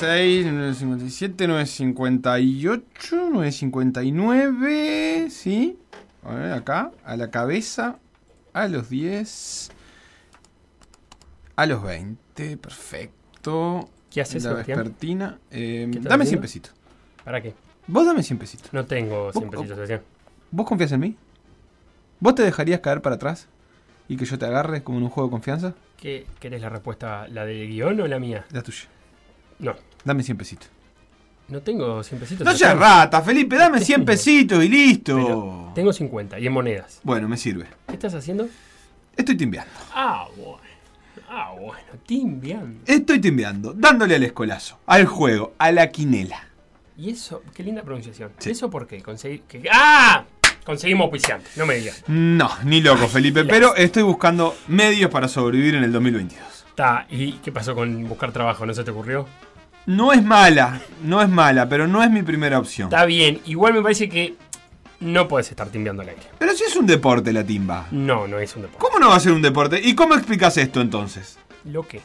956, 957, 958, 959. ¿Sí? A ver, acá, a la cabeza, a los 10, a los 20. Perfecto. ¿Qué haces, La vespertina. eh, ¿Qué estás dame 100 haciendo? pesitos. ¿Para qué? Vos dame 100 pesitos. No tengo 100 Vos- pesitos, Sebastián. ¿Vos confías en mí? ¿Vos te dejarías caer para atrás? ¿Y que yo te agarre como en un juego de confianza? ¿Qué, ¿Querés la respuesta, la de guion o la mía? La tuya. No, Dame 100 pesitos. no tengo 100 pesitos. No seas rata, Felipe, dame 100 pesitos y listo. Pero tengo 50 y en monedas. Bueno, me sirve. ¿Qué estás haciendo? Estoy timbeando. Ah, bueno. Ah, bueno. Timbiando. Estoy timbeando, dándole al escolazo, al juego, a la quinela. ¿Y eso? Qué linda pronunciación. Sí. ¿Eso por qué? Conseguí... que- ¡Ah! Conseguimos auspiciante. No me digas. No, ni loco, Felipe, pero estoy buscando medios para sobrevivir en el 2022. Está. ¿Y qué pasó con buscar trabajo? ¿No se te ocurrió? No es mala, no es mala, pero no es mi primera opción. Está bien. Igual me parece que no puedes estar timbiando al aire. Pero si es un deporte la timba. No, no es un deporte. ¿Cómo no va a ser un deporte? ¿Y cómo explicas esto entonces? ¿Lo qué?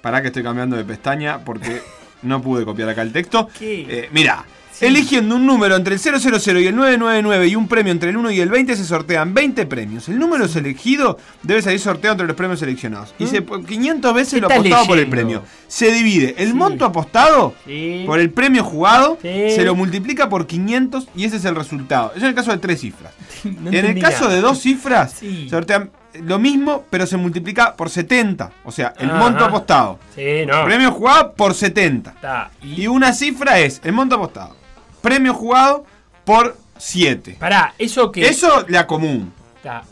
Pará que estoy cambiando de pestaña porque no pude copiar acá el texto. ¿Qué? Eh, mira, Sí. eligiendo un número entre el 000 y el 999 y un premio entre el 1 y el 20 se sortean 20 premios. El número elegido debe salir sorteado entre los premios seleccionados. Y se, 500 veces ¿Qué lo apostado por el premio. Se divide el Sí. monto apostado Sí. por el premio jugado, se lo multiplica por 500 y ese es el resultado. Eso en el caso de tres cifras. No en el caso de dos cifras, sortean lo mismo, pero se multiplica por 70. O sea, el Ajá. monto apostado. Sí, no. Premio jugado por 70. Está. Y... Y una cifra es el monto apostado. Premio jugado por 7. Pará, eso que. Eso la común.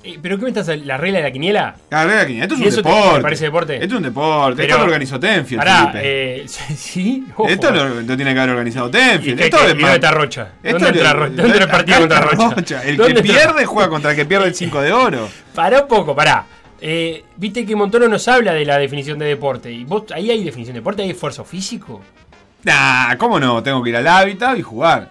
Eh, ¿Pero qué me estás la regla de la quiniela? La regla quiniela. Esto es ¿Y un eso deporte. te parece deporte? Esto es un deporte. Pero- Esto lo organizó Tenfield, Pará, eh, sí. ojo. Esto lo, lo tiene que haber organizado ¿Y Tenfield. Esto es más- dónde está Rocha? Esto ¿Dónde entra Rocha? ¿Dónde el partido contra Rocha? El ¿Dónde que pierde juega contra el que pierde el 5 de oro. Pará un poco, pará. Eh, Viste que Montoro nos habla de la definición de deporte. ¿Y vos ahí hay definición de deporte? ¿Hay esfuerzo físico? Nah, ¿cómo no? Tengo que ir al hábitat y jugar.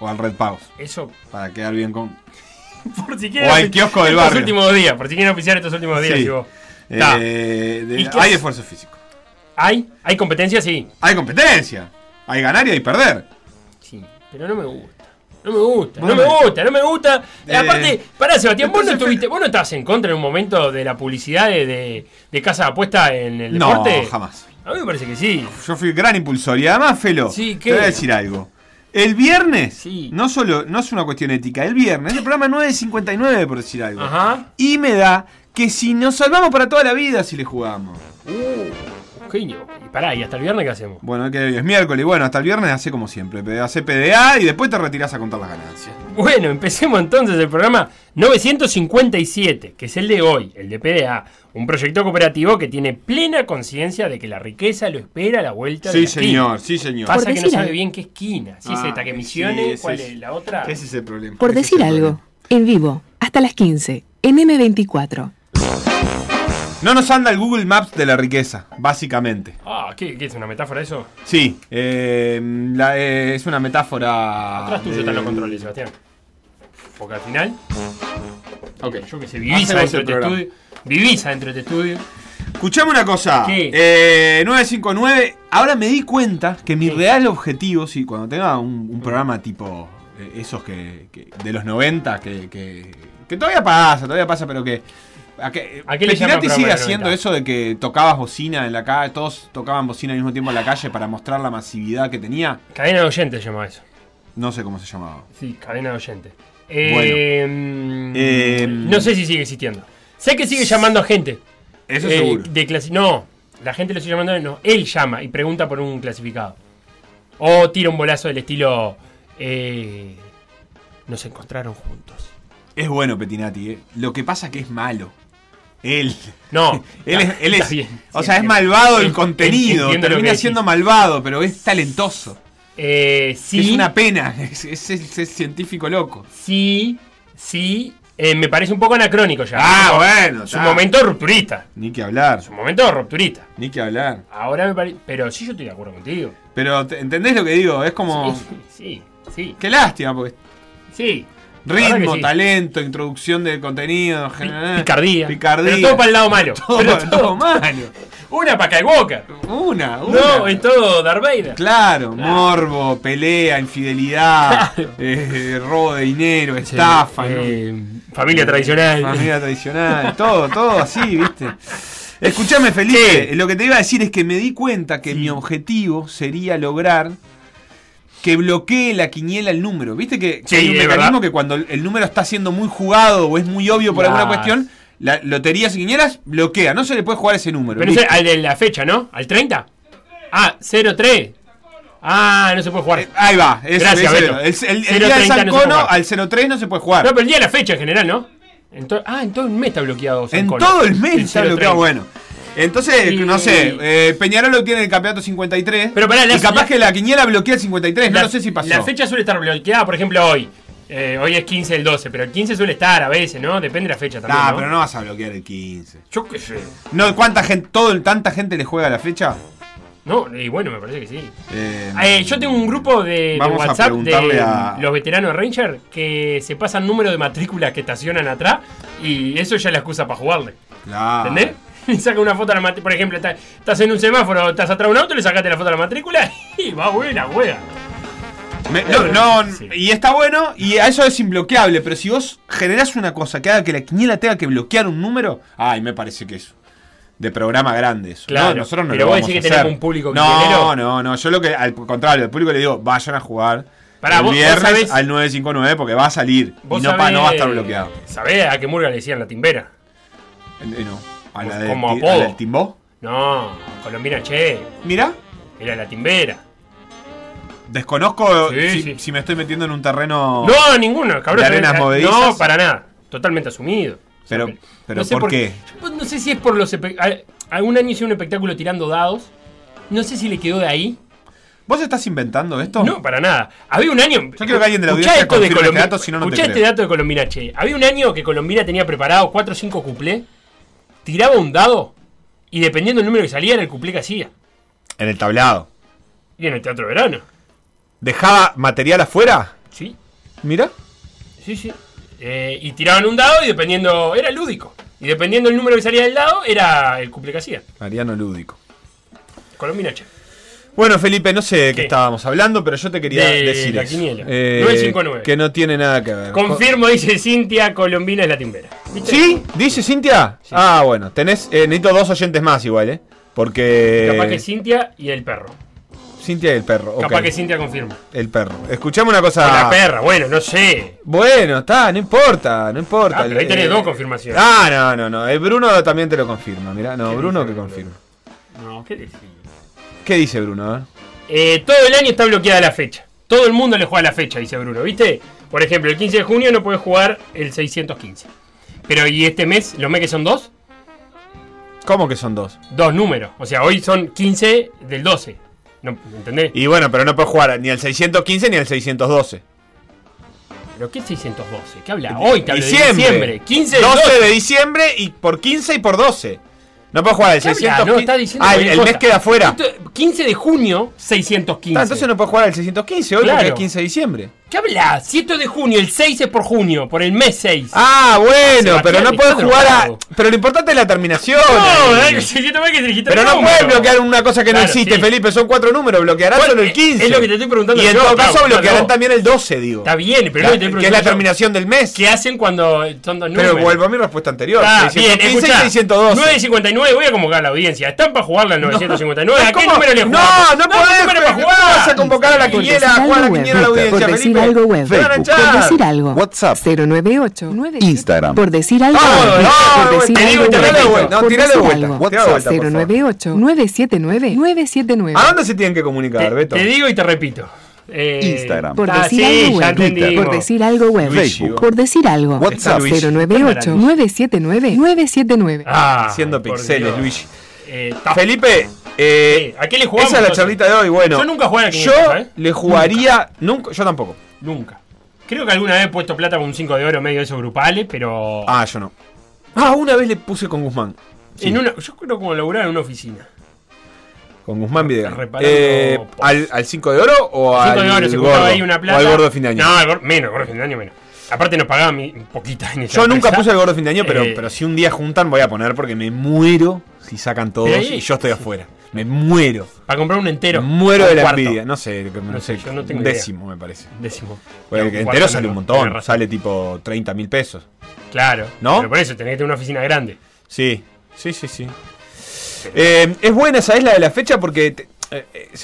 O al Red Pause. Eso. Para quedar bien con. Por si O al kiosco del barrio. últimos días. Por si quieren oficiar estos últimos días. Sí. digo. Eh, de- ¿Y qué hay es? esfuerzo físico. ¿Hay? ¿Hay competencia? Sí. Hay competencia. Hay ganar y hay perder. Sí, pero no me gusta. No me gusta, no no me gusta, no me gusta. Eh, Aparte, pará, Sebastián, vos no estuviste, vos no estabas en contra en un momento de la publicidad de, de, de casa de apuesta en el No, deporte. jamás. A mí me parece que sí. Yo fui gran impulsor. Y además, Felo, Sí, te voy a decir algo. El viernes, Sí. no solo, no es una cuestión ética, el viernes, el programa 9.59, por decir algo. Ajá. Y me da que si nos salvamos para toda la vida si le jugamos. Uh, Y pará, ¿y hasta el viernes qué hacemos? Bueno, que hoy es miércoles, y bueno, hasta el viernes hace como siempre. Hace PDA y después te retirás a contar las ganancias. Bueno, empecemos entonces el programa 957, que es el de hoy, el de PDA. Un proyecto cooperativo que tiene plena conciencia de que la riqueza lo espera a la vuelta de Sí, la esquina. señor, sí, señor. Pasa Por que no decir sabe algo. bien qué esquina. Si es Ah, esta que sí, misiones, ese ¿cuál es- es la otra? Ese es el problema. Por decir es algo, en vivo, hasta las 15, en M24. No nos anda el Google Maps de la riqueza, básicamente. Ah, ¿qué, qué es una metáfora eso? Sí, eh, la- eh, es una metáfora. Atrás tuyo de- están los controles, Sebastián. Porque al final, Ok. yo que sé, vivís adentro de este programa. estudio. Vivís adentro de este estudio. Escuchame una cosa. ¿Qué? Eh, 959. Ahora me di cuenta que mi ¿Qué? real objetivo, si cuando tenga un, un programa tipo eh, esos que, que- de los 90, que, que, que todavía pasa, todavía pasa, pero que. A que ¿A qué sigue haciendo 90? eso de que tocabas bocina en la calle, todos tocaban bocina al mismo tiempo en la calle para mostrar la masividad que tenía. Cadena de oyentes se llama eso. No sé cómo se llamaba. Sí, cadena de oyentes. Eh, mm, Eh, no sé si sigue existiendo. Sé que sigue llamando a gente. Eso Eh, seguro. De clasi- no, la gente lo sigue llamando. No, él llama y pregunta por un clasificado. O tira un bolazo del estilo. eh, nos encontraron juntos. Es bueno Petinati, ¿eh? Lo que pasa que es malo. Él. No, Él es, él es- bien, o sea, es malvado el En- contenido, termina siendo malvado, pero es talentoso. Eh, sí, Es una pena, es, es- es- es científico loco. sí, sí. eh, me parece un poco anacrónico ya. Ah, bueno, Su está. momento rupturista. Ni que hablar, Su momento rupturista. ni que hablar. Ahora me parece. Pero sí, yo estoy de acuerdo contigo. Pero ¿te- ¿entendés lo que digo? Es como... Sí, sí, sí. Qué lástima, porque sí. Ritmo, sí. talento, introducción de contenido, general- Picardía. Picardía. Pero todo para el lado malo. Todo, Pero todo malo. Una para Skywalker. Una, una. No, es todo Darth Vader. Claro, morbo, pelea, infidelidad, eh, robo de dinero, estafa, ¿no? Eh, familia tradicional. familia tradicional, todo, todo así, ¿viste? Escuchame, Felipe, lo que te iba a decir es que me di cuenta que mi objetivo sería lograr que bloquee la quiniela el número. ¿Viste que, que Sí, hay un es mecanismo verdad. que cuando el número está siendo muy jugado o es muy obvio por alguna cuestión, la loterías y quinielas bloquea, no se le puede jugar ese número. Pero ese, al de la fecha, ¿no? ¿Al 30? Ah, 03. Ah, no se puede jugar. Eh, Ahí va, ese, Gracias, Beto. el, el- el 0.30 día del San no Cono al 03 no se puede jugar. No, pero el día de la fecha en general, ¿no? En ah, en todo el mes está bloqueado. San En Cono. todo el mes está 0.30. bloqueado, bueno. Entonces, no sé, eh, Peñarol lo tiene el campeonato 53. Pero pará, la- y capaz la- que la quiniela bloquea el 53, no La- lo sé si pasó. La fecha suele estar bloqueada, por ejemplo, hoy. Eh, hoy es 15 del 12, pero el 15 suele estar a veces, ¿no? Depende de la fecha también. Nah, ¿no? pero no vas a bloquear el 15. Yo qué sé. No, ¿cuánta gente, todo, tanta gente le juega a la fecha? No, y bueno, me parece que sí. Eh, Eh, yo tengo un grupo de, WhatsApp de a- los veteranos Ranger que se pasan número de matrículas que estacionan atrás y eso ya es la excusa para jugarle. claro. ¿Entendés? Y saca una foto a la matrícula. Por ejemplo, está- estás en un semáforo, estás atrás de un auto, le sacaste la foto a la matrícula y va buena. Me- no, no, Sí. y está bueno, y a eso es imbloqueable, pero si vos generás una cosa que haga que la quiniela tenga que bloquear un número, ay, me parece que es de programa grande eso. Claro, No, nosotros no pero lo vos vamos decís a que hacer. tenemos un público No, no, no, yo lo que, al contrario, al público le digo, vayan a jugar Pará, el vos- vos viernes sabés- al 959 porque va a salir y no, pa- sabés- no va a estar bloqueado. ¿Sabés a qué murga le decían la timbera? Eh, no, a la, como apodo. la del Timbó. No, Colombina Che, Mira, era la timbera. desconozco Sí, si, sí. si me estoy metiendo en un terreno. No, ninguno, cabrón. ¿De arenas movedizas? No, para nada. Totalmente asumido. Pero- pero sé ¿por qué? yo No sé si es por los. espe- al- Algún año hice un espectáculo tirando dados. No sé si le quedó de ahí. ¿Vos estás inventando esto? No, para nada. Había un año. Yo quiero que alguien de la Escuchá audiencia confirme este dato, si no, no te escuchá este creo. dato de Colombina Che. Había un año que Colombina tenía preparado 4 o 5 cuplés. Tiraba un dado. Y dependiendo del número que salía, era el cuplé que hacía. En el tablado. Y en el teatro de verano. ¿Dejaba material afuera? Sí, Mira. sí, sí. Eh, y tiraban un dado y dependiendo. Era lúdico. Y dependiendo del número que salía del dado, era el cuplé que hacía. Mariano Lúdico. Colombina Che. Bueno, Felipe, no sé de qué ¿Qué? estábamos hablando, pero yo te quería De decir la eso. quiniela. Eh, 959. Que no tiene nada que ver. Confirmo, dice Cintia, Colombina es la timbera. ¿Viste? ¿Sí? ¿Dice Cintia? Ah, bueno. Tenés, eh, necesito dos oyentes más igual, ¿eh? Porque... Capaz que Cintia y el perro. Cintia y el perro. Capaz que Cintia confirma. El perro. Escuchame una O cosa... la perra, bueno, no sé. Bueno, está, no importa, no importa. Ah, pero ahí tenés Eh, dos confirmaciones. Ah, no, no, no. El Bruno también te lo confirma, mirá. No, ¿Qué Bruno que confirma. No, ¿qué decís? ¿Qué dice Bruno? Eh, todo el año está bloqueada la fecha. Todo el mundo le juega la fecha, dice Bruno, ¿viste? Por ejemplo, el 15 de junio no puede jugar el 615. Pero, ¿y este mes? ¿Los mes que son dos? ¿Cómo que son dos? Dos números. O sea, hoy son 15 del 12. ¿No, ¿Entendés? Y bueno, pero no puedes jugar ni al 615 ni al 612. ¿Pero qué 612? ¿Qué habla? Hoy te hablo de diciembre. diciembre. 15 del 12 12. de diciembre y por 15 y por 12. No puedes jugar al ¿Qué habla? 615. No, está diciendo ah, el, el mes queda fuera. Esto- 15 de junio, 615. Ah, entonces no puedes jugar al 615 hoy Claro. porque es 15 de diciembre. ¿Qué habla? Si esto es de junio, el 6 es por junio, por el mes 6. Ah, bueno, Sebastián, pero no puedes jugar a. Pero lo importante es la terminación. no, eh. eh, si yo te voy a que te dijiste Pero no puedes bloquear una cosa que no Claro, existe, sí. Felipe. Son cuatro números, bloquearán Bueno, solo el es- 15. es lo que te estoy preguntando Y en todo claro, caso claro. bloquearán también el 12, digo. Está bien, pero La- lo que te estoy que es la preguntando yo, terminación del mes. ¿Qué hacen cuando son dos números? Pero vuelvo a mi respuesta anterior. Ah, bien, 615 y escuchá, 612. 9.59, voy a convocar a la audiencia. ¿Están para jugarla al 959? ¿A qué ¿Cómo? número le No, no podés, ¿qué número para ¿cómo jugar? vas a convocar a la quiniela, a jugar a la quiniela a la audiencia, Felipe? Algo web. A Por decir algo. WhatsApp. 098 Instagram. Por decir algo. Ah, Por decir algo. no, Por tirale decir vuelta. algo. Vuelta, favor. 098 979 979. ¿A dónde se tienen que comunicar, Beto? te digo y te repito. Eh, Instagram. Por ah, decir sí, algo web. Por decir algo web. Facebook. Por decir algo. WhatsApp. Luis. 098 979 979. Ah, Haciendo por pixeles. Luigi. Eh, Felipe, eh, Sí, ¿a qué le jugamos, esa es la entonces? charlita de hoy. Bueno, Yo nunca jugué a Yo 500, ¿eh? le jugaría. Nunca. Yo tampoco. Nunca. Creo que alguna vez he puesto plata con un 5 de oro medio de esos grupales, pero. Ah, yo no. Ah, una vez le puse con Guzmán. Sí, en una, yo creo como laburar en una oficina. Con Guzmán. Reparando Eh. ¿al, ¿Al 5 de oro o 5 al de oro, se gordo? ahí una plata. O al gordo de fin de año. No, al gor- menos, gordo de fin de año menos. Aparte nos pagaban mi, poquita en esa yo nunca puse el gordo de fin de año, pero, Eh, pero si un día juntan voy a poner porque me muero si sacan todos ahí- y yo estoy afuera. Me muero. Para comprar un entero. Me muero de la cuarto. envidia. No sé, no, No sé, sé, yo no tengo un idea. décimo me parece. Décimo. Porque el entero sale un montón. Sale tipo 30 mil pesos. Claro. ¿No? Pero por eso tenés que tener una oficina grande. Sí, sí, sí, sí. Eh, es buena, ¿sabes la de la fecha? Porque, te-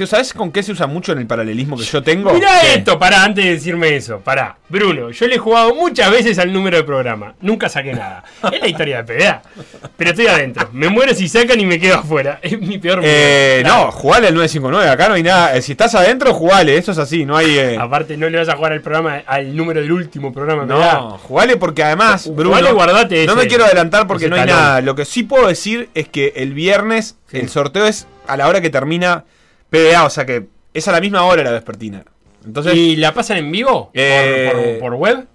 ¿sabes con qué se usa mucho en el paralelismo que yo tengo? ¿Qué? esto, pará, antes de decirme eso. Pará. Bruno, yo le he jugado muchas veces al número de programa. Nunca saqué nada. Es la historia de PDA. Pero estoy adentro. Me muero si sacan y me quedo afuera. Es mi peor Eh, miedo. no, jugale al 959, acá no hay nada. Eh, Si estás adentro, jugale, eso es así, no hay... eh, Aparte, no le vas a jugar al programa, al número del último programa de PDA. no, jugale porque además, Bruno, jugale, guardate no ese- me quiero adelantar porque no hay talón. nada. Lo que sí puedo decir es que el viernes el sorteo es a la hora que termina PDA, o sea que es a la misma hora la vespertina. Entonces, ¿Y la pasan en vivo? ¿Por- Eh, por, por web?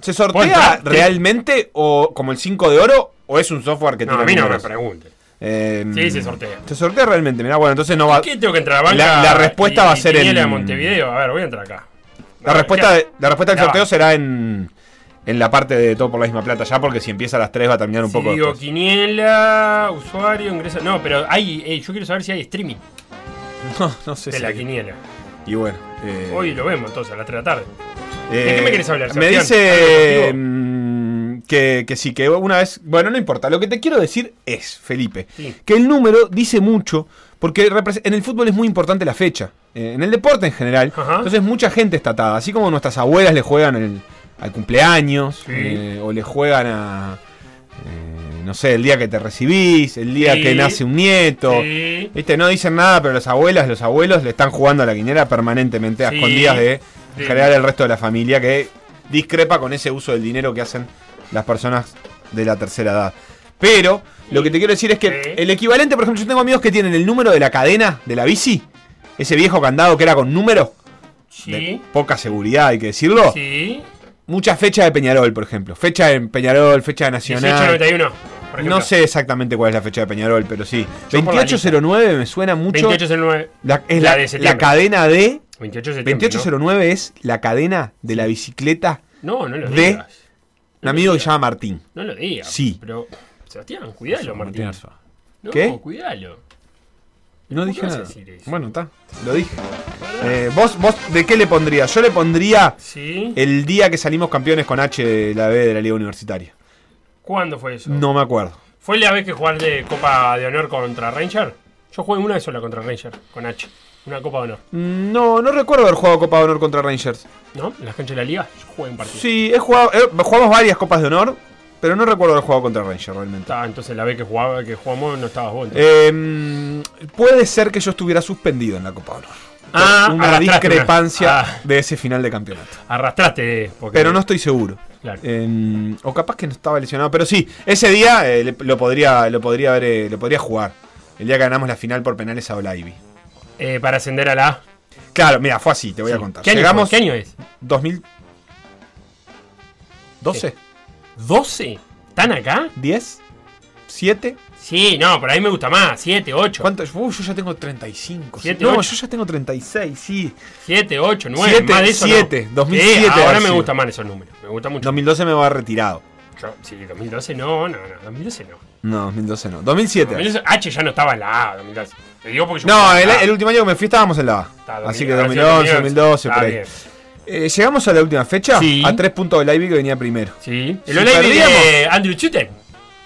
¿se ¿Puedo sortea realmente o como el 5 de oro o es un software que No, tiene a mí no me números? pregunten. Eh, Sí, se sortea. Se sortea realmente, mirá, bueno, entonces no va... ¿Qué tengo que entrar a banca? La- la respuesta y- va a ser en- de Montevideo. A ver, voy a entrar acá. La respuesta, de- la respuesta del Ya sorteo va. será en, en la parte de todo por la misma plata ya, porque si empieza a las 3 va a terminar un poco digo después. quiniela, usuario, ingreso. No, pero hay, eh, yo quiero saber si hay streaming No, no sé de si la hay- quiniela. Y bueno. eh, Hoy lo vemos entonces, a las 3 de la tarde. eh, ¿de qué me querés hablar, Me dice ¿Algo mm, que, que sí, que una vez. Bueno, no importa. Lo que te quiero decir es, Felipe, Sí. que el número dice mucho, porque en el fútbol es muy importante la fecha. eh, en el deporte en general. Ajá. Entonces mucha gente está atada. Así como nuestras abuelas le juegan el- al cumpleaños, Sí. eh, o le juegan a. eh, no sé, el día que te recibís, el día Sí. que nace un nieto. Sí. Viste, no dicen nada, pero las abuelas, los abuelos le están jugando a la quiniela permanentemente, a escondidas de general el resto de la familia, que discrepa con ese uso del dinero que hacen las personas de la tercera edad. Pero lo que te quiero decir es que el equivalente, por ejemplo, yo tengo amigos que tienen el número de la cadena de la bici, ese viejo candado que era con número, Sí. de poca seguridad, hay que decirlo. Sí. Mucha fecha de Peñarol, por ejemplo. Fecha de Peñarol, fecha de 18 Nacional. 91. por. No sé exactamente cuál es la fecha de Peñarol, pero sí. Yo por la 2809 me suena mucho. 28 es el 9. La, es La la, de la cadena de. 28 de septiembre. 2809 es la cadena de la bicicleta No, no, lo de digas. un amigo que se llama Martín. No lo digas. Sí. Pero, Sebastián, cuidalo, Martín. No, ¿Qué? cuidalo. No ¿Por dije nada. Bueno, está. Lo dije. Eh, ¿vos, ¿Vos de qué le pondrías? Yo le pondría Sí. el día que salimos campeones con H de la B de la Liga Universitaria. ¿Cuándo fue eso? No me acuerdo. ¿Fue la vez que jugaste Copa de Honor contra Ranger? Yo jugué una vez sola contra Ranger, con H. Una Copa de Honor. Mm, No, no recuerdo haber jugado Copa de Honor contra Rangers. ¿No? En las canchas de la liga, yo jugué un partido. Sí, he jugado, eh, jugamos varias Copas de Honor, pero no recuerdo haber jugado contra Rangers realmente. Ah, entonces la vez que jugaba, que jugamos no estabas vos. Eh, puede ser que yo estuviera suspendido en la Copa. Por Ah, una discrepancia una- ah. de ese final de campeonato. Arrastraste. Porque, Pero no estoy seguro. Claro. Eh, o capaz que no estaba lesionado. Pero sí, ese día eh, lo, podría, lo, podría haber, eh, lo podría jugar. El día que ganamos la final por penales a Olaivi. Eh, para ascender a la A. Claro, mira, fue así, te voy a contar. ¿Qué año, Llegamos? ¿Qué año es? 2012, ¿12? ¿Están acá? 10, 7. Sí, no, por ahí me gusta más. 7, 8. ¿Cuánto? Uh, yo ya tengo 35. Siete, no, ocho. yo ya tengo 36, sí. 7, 8, 9. Siete, más de eso. siete, no. 2007 Sí, ahora me gustan más esos números. Me gusta mucho. 2012 me va retirado. Yo- sí, 2012 no, no, no. 2012 no. No, 2012 no. 2007. 2012 H ya no estaba en la A. 2012. Te digo porque yo No, el, el último año que me fui estábamos en la A. Está, Así 2000, que habrá sido 2011, 2012, por Está ahí. bien. Eh, llegamos a la última fecha. Sí. A tres puntos del Ivy que venía primero. Sí. Si El perdíamos- de Andrew Chuten.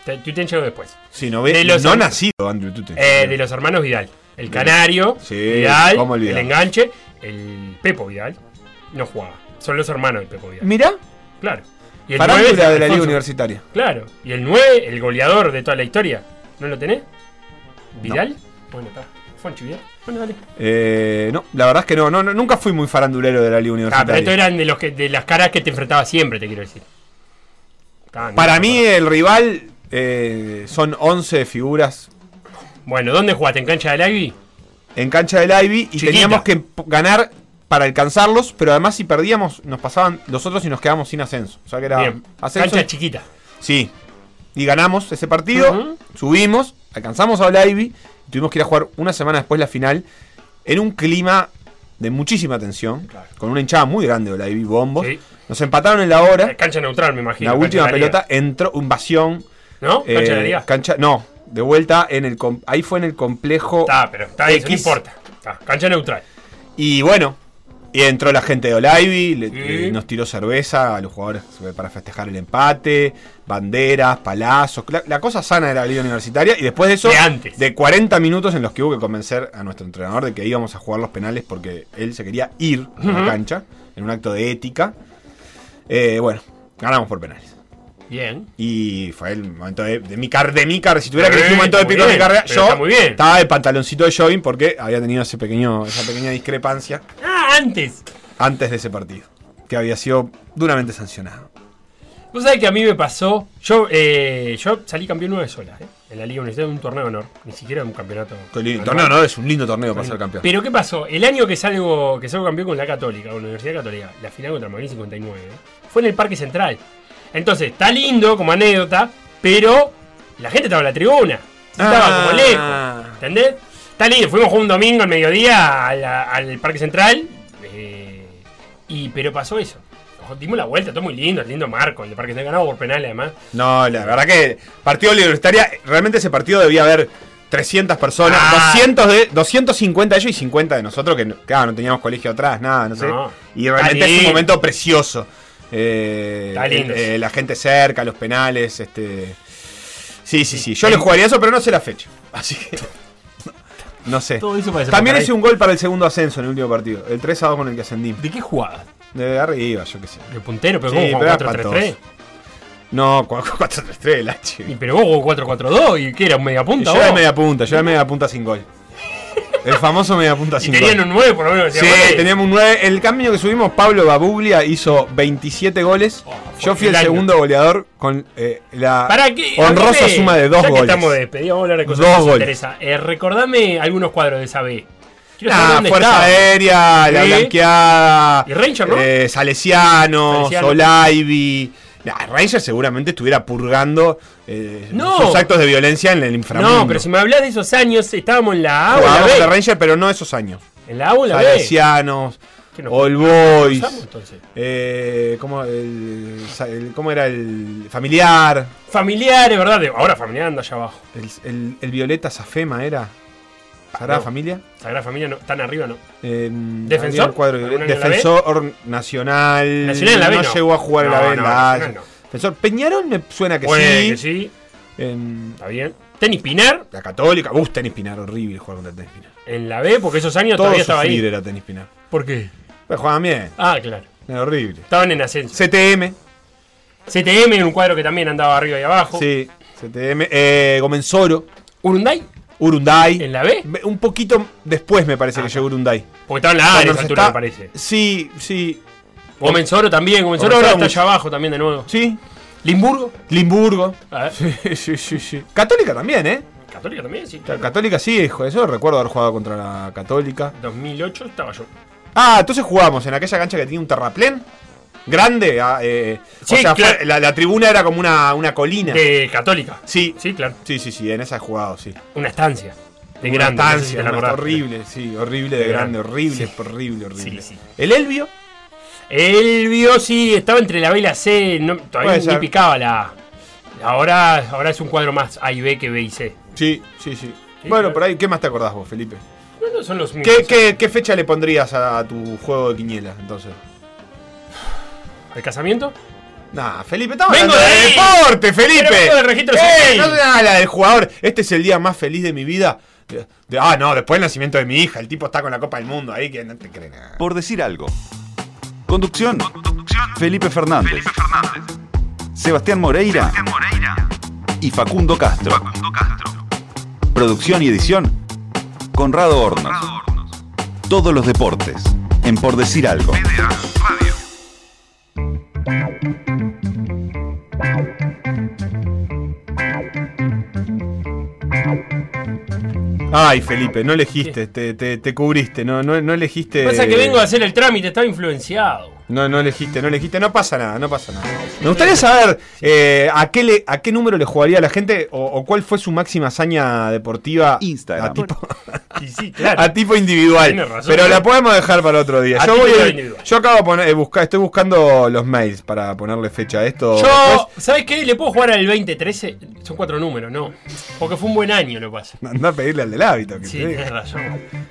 Te- Chuten llegó después. Sí, no, ve, De los- no nacido Andrew Tute. Eh, de los hermanos Vidal. El Canario, Sí, Vidal, el enganche, el Pepo Vidal. No jugaba. Son los hermanos del Pepo Vidal. Mirá, Claro. Y el es de la Liga. Universitaria. Claro. Y el 9, el goleador de toda la historia. ¿No lo tenés? ¿Vidal? Bueno, está. Fonchi. Bueno, dale. Eh, no, la verdad es que no, no, no, nunca fui muy farandulero de la Liga Ah, pero Universitaria. estos eran de, los que, de las caras que te enfrentabas siempre, te quiero decir. Para no, mí no. el rival eh, son 11 figuras Bueno, ¿dónde jugaste? ¿En cancha del Ivy? en cancha del Ivy y Chiquita. teníamos que ganar para alcanzarlos, pero además si perdíamos nos pasaban los otros y nos quedamos sin ascenso. O sea que era Bien. ascenso. Cancha chiquita. Sí. Y ganamos ese partido, subimos, alcanzamos a Ivy tuvimos que ir a jugar una semana después la final en un clima de muchísima tensión, con una hinchada muy grande de Ivy bombos. Sí. Nos empataron en la hora. Eh, Cancha neutral, me imagino. La última la pelota entró invasión. ¿No? Cancha de la eh, liga. cancha- no, de vuelta en el ahí fue en el complejo Está, pero está no X. importa. Está, cancha neutral. y bueno, y entró la gente de Olivey, le- Sí. eh, nos tiró cerveza a los jugadores para festejar el empate, banderas, palazos, la, la cosa sana de la liga universitaria y después de eso De antes. de 40 minutos en los que hubo que convencer a nuestro entrenador de que íbamos a jugar los penales porque él se quería ir a la cancha en un acto de ética. Eh, bueno, ganamos por penales. Bien. Y fue el momento de, de mi carrera. De mi carrera. Si tuviera que elegir un momento de pico de mi carrera, yo está muy bien. estaba de pantaloncito de jogging porque había tenido ese pequeño, esa pequeña discrepancia Ah, antes. antes de ese partido. Que había sido duramente sancionado. Vos sabés que a mí me pasó. Yo eh, yo salí campeón nueve solas, ¿eh? En la Liga Universitaria de un torneo de honor. Ni siquiera un campeonato. Lindo. Torneo, no, es un lindo torneo para ser campeón. Pero ¿qué pasó? El año que salgo, que salgo campeón con la Católica, con la Universidad Católica, la final contra Madrid 59, ¿eh? fue en el Parque Central. Entonces, está lindo como anécdota, pero la gente estaba en la tribuna. Estaba Ah. como lejos. ¿Entendés? Está lindo. Fuimos un domingo al mediodía al Parque Central. eh, y, pero pasó eso. Dimos la vuelta, todo muy lindo, el lindo marco. El de Parque Central ganado por penales, además. No, la verdad que partido universitaria, realmente ese partido debía haber 300 personas, Ah. 200 de, 250 de ellos y 50 de nosotros, que claro, no teníamos colegio atrás, nada, no sé. No. y realmente es un momento precioso. Eh, eh, la gente cerca, los penales, este... Sí, sí, sí. Yo le jugaría eso, pero no sé la fecha. Así que... No sé. También hice un gol para el segundo ascenso en el último partido. El 3 a 2 con el que ascendí. ¿De qué jugada? De arriba, yo qué sé. De puntero, pero Sí, ¿cómo pero jugó era 4-3-3? espantoso. No, 4-3-3 el H. Y pero vos jugó 4-4-2 y ¿qué era? ¿Un media punta? Yo era media punta, yo era media punta sin gol. El famoso media punta Y sin tenían gol. un 9 por lo menos. Sí, teníamos un 9. El cambio que subimos, Pablo Babuglia hizo 27 goles. Oh, Yo fui el el segundo goleador con eh, la ¿Para qué? honrosa A mí me- suma de dos ya que goles. estamos de despedida, vamos a hablar de cosas Dos que nos goles. interesa. Eh, recordame algunos cuadros de esa B. Quiero saber Nah, Fuerza estaba. Aérea, La Sí. Blanqueada, Y Ranger, ¿no? eh, Salesianos, Salesiano. Olaivi. Ranger seguramente estuviera purgando eh, No. sus actos de violencia en el inframundo. No, pero si me hablas de esos años, estábamos en la A o en la de. Ranger, pero no esos años. En la A o la B. Salesianos, ¿Qué no- All ¿Nos Boys, eh, ¿cómo, el, el- ¿cómo era el familiar? Familiares, ¿verdad? De- Ahora familiar anda allá abajo. El, el- el Violeta Safema era. ¿Sagrada no. Familia? Sagrada Familia no, tan arriba, ¿no? Eh, ¿Defensor? Defensor Nacional. Nacional en la B, no, llegó a jugar en la B la. Defensor Peñarol me suena que Puede sí. que sí. Está bien. Tenis Pinar la Católica. Uh, Tenis Pinar, horrible jugar contra Tenis Pinar. en la B, porque esos años Todo todavía estaba ahí. era Tenis Pinar. ¿Por qué? Pero jugaban bien. Ah, claro. Era horrible. Estaban en ascenso. CTM. CTM en un cuadro que también andaba arriba y abajo. Sí. CTM. Eh, Gomenzoro. Urunday Urunday. en la B. Un poquito después me parece Ah, que llegó Urunday. Porque estaba en la A en esa altura, está- me parece. Sí, sí. Gomenzoro también. Gomenzoro ahora está allá abajo también de nuevo. Sí. Limburgo. Limburgo. A ver. Sí, sí, sí, sí. Católica también, ¿eh? Católica también, sí. Claro. Católica sí, hijo, eso recuerdo haber jugado contra la Católica. 2008 estaba yo. Ah, entonces jugamos en aquella cancha que tenía un terraplén grande. ah, eh, Sí, o sea, claro. fue- la, la tribuna era como una, una colina. De Católica. Sí, Sí, claro. sí, sí, sí, en esa he jugado, sí. Una estancia. De Una grande. no sé si estancia, una- acordás. horrible, sí, horrible de De grande, grande. horrible, Sí. horrible, horrible. Sí, sí. El Elvio, El vio, sí, estaba entre la B y la C. No, todavía Puede ni ser. picaba la A. Ahora, ahora es un cuadro más A y B que B y C. sí, sí, sí. Bueno, claro. por ahí, ¿qué más te acordás vos, Felipe? Bueno, son los ¿Qué, mismos. qué, qué fecha le pondrías a, tu juego de quiniela, entonces? ¿El casamiento? Nah, Felipe, estamos Vengo hablando de de deporte, Felipe. Pero vengo del registro ¡Ey! civil. No la del jugador. Este es el día más feliz de mi vida. De- de- ah, no, después del nacimiento de mi hija. El tipo está con la Copa del Mundo ahí que no te cree nada. Por decir algo. Conducción. Felipe Fernández. Sebastián Moreira. Y Facundo Castro. Producción y edición. Conrado Hornos. Todos los deportes. En Por decir algo. Ay, Felipe, no elegiste, te, te, te cubriste, no, no, no elegiste. Pasa que vengo a hacer el trámite, estaba influenciado. No, no elegiste, no elegiste, no pasa nada, no pasa nada. Me gustaría saber eh, a, qué le, a qué número le jugaría la gente o, o cuál fue su máxima hazaña deportiva. Instagram. a tipo- Y sí, claro. A tipo individual. Razón. pero la podemos dejar para otro día. A Yo, voy yo acabo de poner, eh, busca- estoy buscando los mails para ponerle fecha a esto. Yo, Después, ¿sabes qué? ¿Le puedo jugar al 2013? Son cuatro números, no. Porque fue un buen año, lo pasa. Anda a pedirle al del hábito. Que Sí, tienes razón.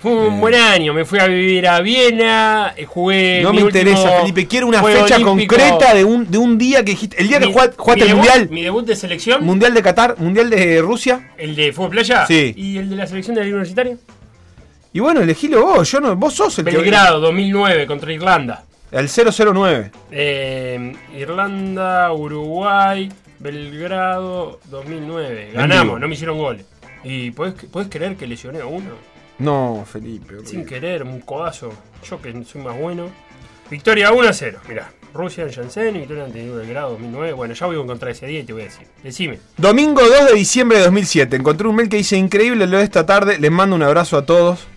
Fue un buen año. Me fui a vivir a Viena, eh, jugué. No mi me interesa, Felipe. Quiero una fecha Olímpico. concreta de un, de un día que dijiste. El día que jugaste, el debut- Mundial. Mi debut de selección, Mundial de Qatar, Mundial de Rusia. el de fútbol playa. Sí. Y el de la selección de la universitaria. Y bueno, elegilo vos. Yo no, vos sos el que. Belgrado, 2009, contra Irlanda. El 009. Eh, Irlanda, Uruguay, Belgrado, 2009. vivo. Ganamos, no me hicieron goles. ¿Y podés, podés creer que lesioné a uno? No, Felipe. Sin querer, un codazo. Yo que soy más bueno. Victoria 1 a 0. Mirá, Rusia en Janssen, victoria ante Belgrado 2009. Bueno, ya voy a encontrar ese día y te voy a decir. Decime. Domingo 2 de diciembre de 2007. Encontré un mail que dice increíble lo de esta tarde. Les mando un abrazo a todos.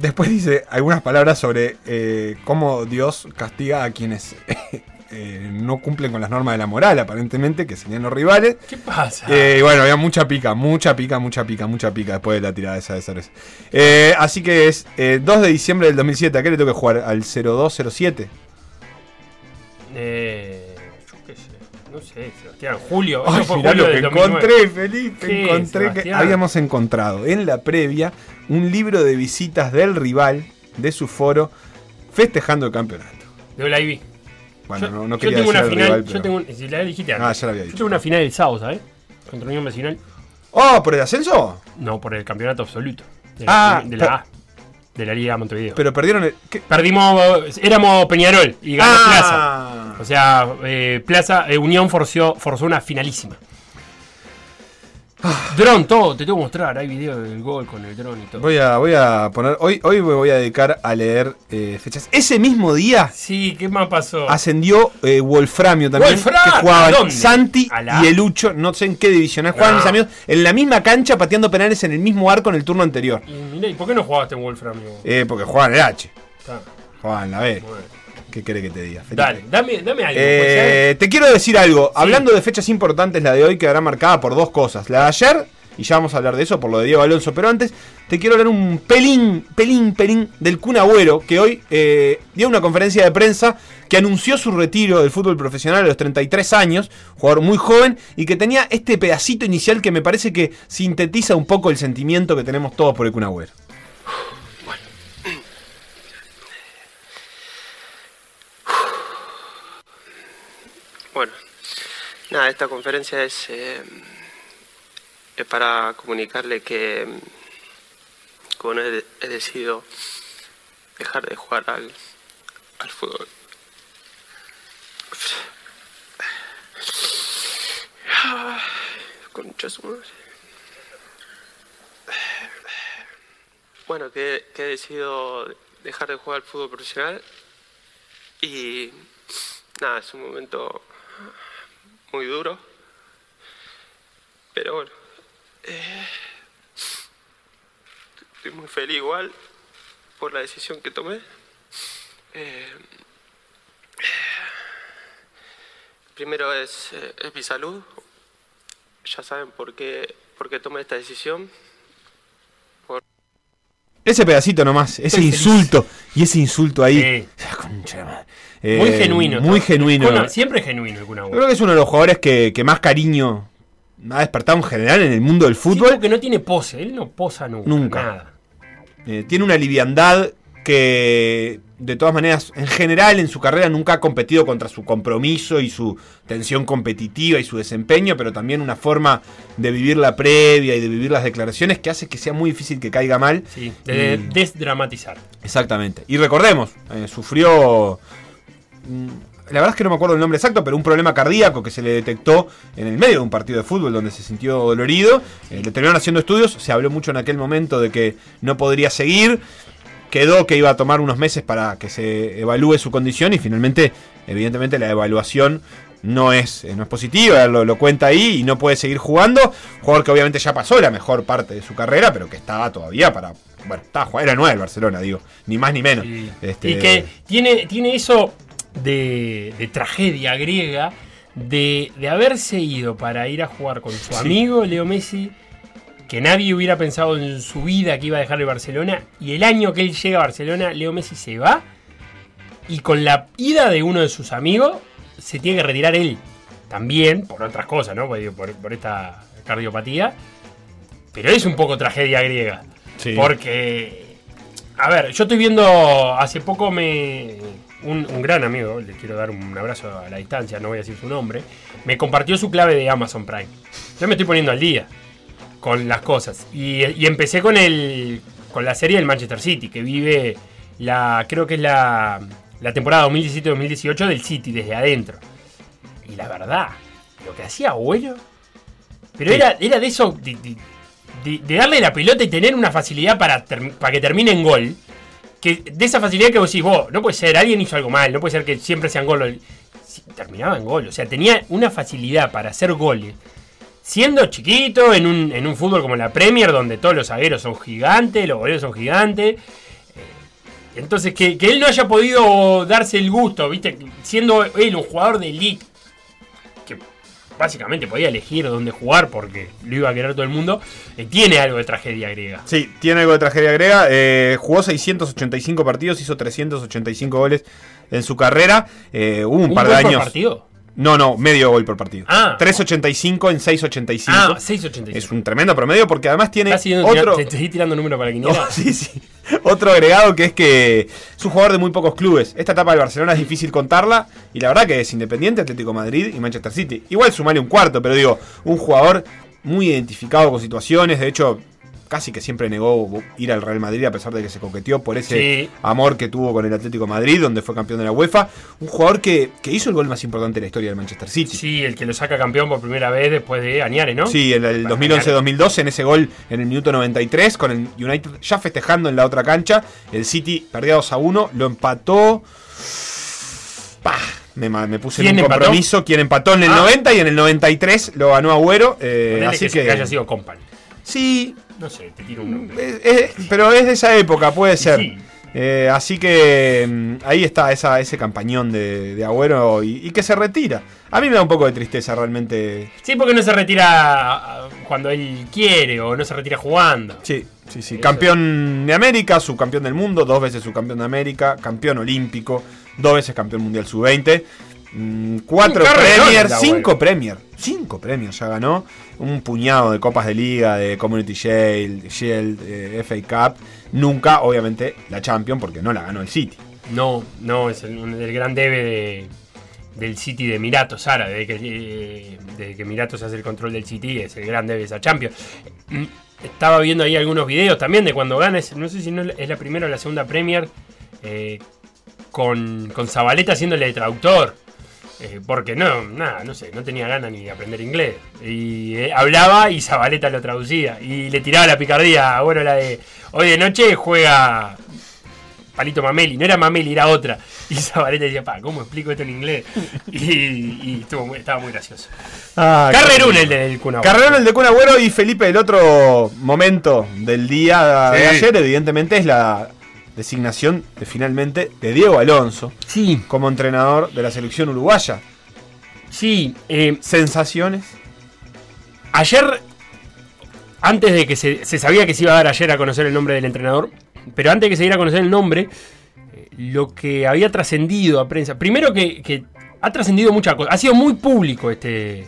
Después dice algunas palabras sobre eh, cómo Dios castiga a quienes eh, no cumplen con las normas de la moral, aparentemente, que serían los rivales. ¿Qué pasa? Eh, bueno, había mucha pica, mucha pica, mucha pica, mucha pica después de la tirada esa de cerveza. Eh, así que es eh, 2 de diciembre del 2007. ¿A qué le tengo que jugar? ¿Al 0207? Eh, yo qué sé. No sé, Sebastián. Julio. Ay, fue mirá julio lo que del 2009. encontré, Felipe. ¿Qué, encontré que habíamos encontrado en la previa un libro de visitas del rival de su foro festejando el campeonato. De la IB. Bueno, yo, no, no yo quería tengo decir una final. rival, Yo tengo si la dijiste Ah, ya lo había Yo dicho. tengo una final el sábado, ¿sabes? Contra Unión Vecinal. Oh, ¿por el ascenso? No, por el campeonato absoluto. De la, Ah, de la A. De la Liga Montevideo. Pero perdieron el. ¿qué? Perdimos. Éramos Peñarol y ganó Plaza. Ah, O sea, eh, Plaza, eh, Unión forzó, forzó una finalísima. Dron, todo, te tengo que mostrar. Hay video del gol con el dron y todo. Voy a, voy a poner. Hoy, hoy me voy a dedicar a leer eh, fechas. Ese mismo día Sí, ¿qué más pasó? ascendió eh, Wolframio también. Wolframio, que jugaban. Santi ¿A la y Elucho, no sé en qué divisional. Jugaban No. mis amigos en la misma cancha pateando penales en el mismo arco en el turno anterior. Y mirá, ¿y por qué no jugaste en Wolfram? amigo? Eh, porque jugaban el H. Está, Jugaban la B. bueno. ¿Qué querés que te diga? Felipe? Dale, dame, dame algo. Eh, te quiero decir algo. Hablando de fechas importantes, la de hoy quedará marcada por dos cosas. La de ayer, y ya vamos a hablar de eso por lo de Diego Alonso, pero antes te quiero hablar un pelín, pelín, pelín del Kun Agüero, que hoy eh, dio una conferencia de prensa que anunció su retiro del fútbol profesional a los 33 años, jugador muy joven, y que tenía este pedacito inicial que me parece que sintetiza un poco el sentimiento que tenemos todos por el Kun Agüero. Nada, esta conferencia es, eh, es para comunicarle que, mm, he, decidido dejar de jugar al, al fútbol. Concha su madre. Bueno, que he decidido dejar de jugar al fútbol profesional y nada, es un momento muy duro. Pero bueno, eh, estoy muy feliz igual por la decisión que tomé. Eh, primero es, eh, es mi salud. Ya saben por qué, por qué tomé esta decisión. Ese pedacito nomás, ese Estoy feliz. insulto, y ese insulto ahí. Sí. Concha de madre. Muy Eh, genuino. Muy genuino. Siempre genuino el Kun Yo creo que es uno de los jugadores que, que más cariño ha despertado en general en el mundo del Sí, fútbol. porque no tiene pose, él no posa nunca. Nunca. Nada. Eh, tiene una liviandad que, de todas maneras, en general en su carrera nunca ha competido contra su compromiso y su tensión competitiva y su desempeño, pero también una forma de vivir la previa y de vivir las declaraciones que hace que sea muy difícil que caiga mal. Sí, de Y- desdramatizar. Exactamente. Y recordemos, eh, sufrió. Mm, La verdad es que no me acuerdo el nombre exacto, pero un problema cardíaco que se le detectó en el medio de un partido de fútbol donde se sintió dolorido. Eh, le terminaron haciendo estudios. Se habló mucho en aquel momento de que no podría seguir. Quedó que iba a tomar unos meses para que se evalúe su condición y finalmente, evidentemente, la evaluación no es, eh, no es positiva, lo, lo cuenta ahí y no puede seguir jugando. Jugador que obviamente ya pasó la mejor parte de su carrera, pero que estaba todavía para. Bueno, estaba jugando, era nueve el Barcelona, digo, ni más ni menos. Sí. Este, Y que tiene, tiene eso de, de tragedia griega de, de haberse ido para ir a jugar con su amigo Leo Messi que nadie hubiera pensado en su vida que iba a dejar el Barcelona. Y el año que él llega a Barcelona, Leo Messi se va. Y con la ida de uno de sus amigos, se tiene que retirar él. También, por otras cosas, ¿no? Por, por- por esta cardiopatía. Pero es un poco tragedia griega. Sí. Porque, a ver, yo estoy viendo, hace poco me... Un, un gran amigo, le quiero dar un abrazo a la distancia, no voy a decir su nombre, me compartió su clave de Amazon Prime. Yo me estoy poniendo al día con las cosas. Y, y empecé con el con la serie del Manchester City, que vive la creo que es la, la temporada 2017-2018 del City desde adentro. Y la verdad, lo que hacía Agüero, pero Sí. era, era de eso, de, de- darle la pelota y tener una facilidad para, para que termine en gol. Que, de esa facilidad que vos decís, vos, no puede ser, alguien hizo algo mal, no puede ser que siempre sean gol. Sí, Terminaba en gol, o sea, tenía una facilidad para hacer goles siendo chiquito en un, en un fútbol como la Premier, donde todos los zagueros son gigantes, los goleros son gigantes. eh, Entonces, que, que él no haya podido darse el gusto, ¿viste? Siendo él un jugador de elite, básicamente podía elegir dónde jugar porque lo iba a querer todo el mundo, eh, tiene algo de tragedia griega. Sí, tiene algo de tragedia griega. eh, jugó 685 partidos, hizo 385 goles en su carrera. eh, hubo un, ¿Un par de por años. partido? No, no, medio gol por partido. Ah. 385 en 685. Ah, 6.85. Es un tremendo promedio porque además tiene otro. tira- te estoy tirando número para la quiniela. Oh, sí, sí. Otro agregado que es que es un jugador de muy pocos clubes. Esta etapa del Barcelona es difícil contarla. Y la verdad que es Independiente, Atlético Madrid y Manchester City. Igual sumarle un cuarto, pero digo, un jugador muy identificado con situaciones. De hecho, casi que siempre negó ir al Real Madrid a pesar de que se coqueteó por ese Sí. amor que tuvo con el Atlético de Madrid, donde fue campeón de la UEFA. Un jugador que, que hizo el gol más importante de la historia del Manchester City. Sí, el que lo saca campeón por primera vez después de Añares, ¿no? Sí, en el Para 2011-2012, en ese gol en el minuto 93, con el United ya festejando en la otra cancha. El City perdía 2 a 1, lo empató. Pah, me, puse en ¿Quién un empató? compromiso. Quien empató en el Ah. 90 y en el 93 lo ganó Agüero. eh, así que, que. haya sido Company. Sí, No sé, te tiro un nombre. es- es- pero es de esa época, puede ser. Sí. Eh, así que mm, ahí está esa, ese campañón de, de Agüero y, y que se retira. A mí me da un poco de tristeza realmente. Sí, porque no se retira ah, cuando él quiere o no se retira jugando. Sí, sí, sí. Eso. Campeón de América, subcampeón del mundo, dos veces subcampeón de América, campeón olímpico, dos veces campeón mundial sub-20, mm, cuatro Premier, cinco. Premier, cinco premios ya ganó, un puñado de copas de liga, de Community Shield, Shield eh, FA Cup, nunca, obviamente, la Champion, porque no la ganó el City. No, no, es el, gran debe de- del City de Emiratos Árabes. Desde que, eh, desde que hace el control del City, es el gran debe de esa Champions. Mm, Estaba viendo ahí algunos videos también de cuando gana, es- no sé si no es la primera o la segunda Premier, eh, con, con Zabaleta haciéndole de traductor. Eh, porque no, nada, no sé, no tenía ganas ni de aprender inglés. Y eh, hablaba y Zabaleta lo traducía. Y le tiraba la picardía, bueno, la de hoy de noche juega Palito Mameli, no era Mameli, era otra. Y Zabaleta decía, pa, ¿cómo explico esto en inglés? Y, y estuvo muy- estaba muy gracioso. Carrerón el del Kun Agüero. Carrerón el de Kun Agüero y Felipe, el otro momento del día de Sí. ayer, evidentemente, es la designación de, finalmente de Diego Alonso Sí, como entrenador de la selección uruguaya. sí. eh, Sensaciones. ayer, antes de que se, se sabía que se iba a dar ayer a conocer el nombre del entrenador, pero antes de que se diera a conocer el nombre, eh, lo que había trascendido a prensa, primero que, que ha trascendido muchas cosas, ha sido muy público este,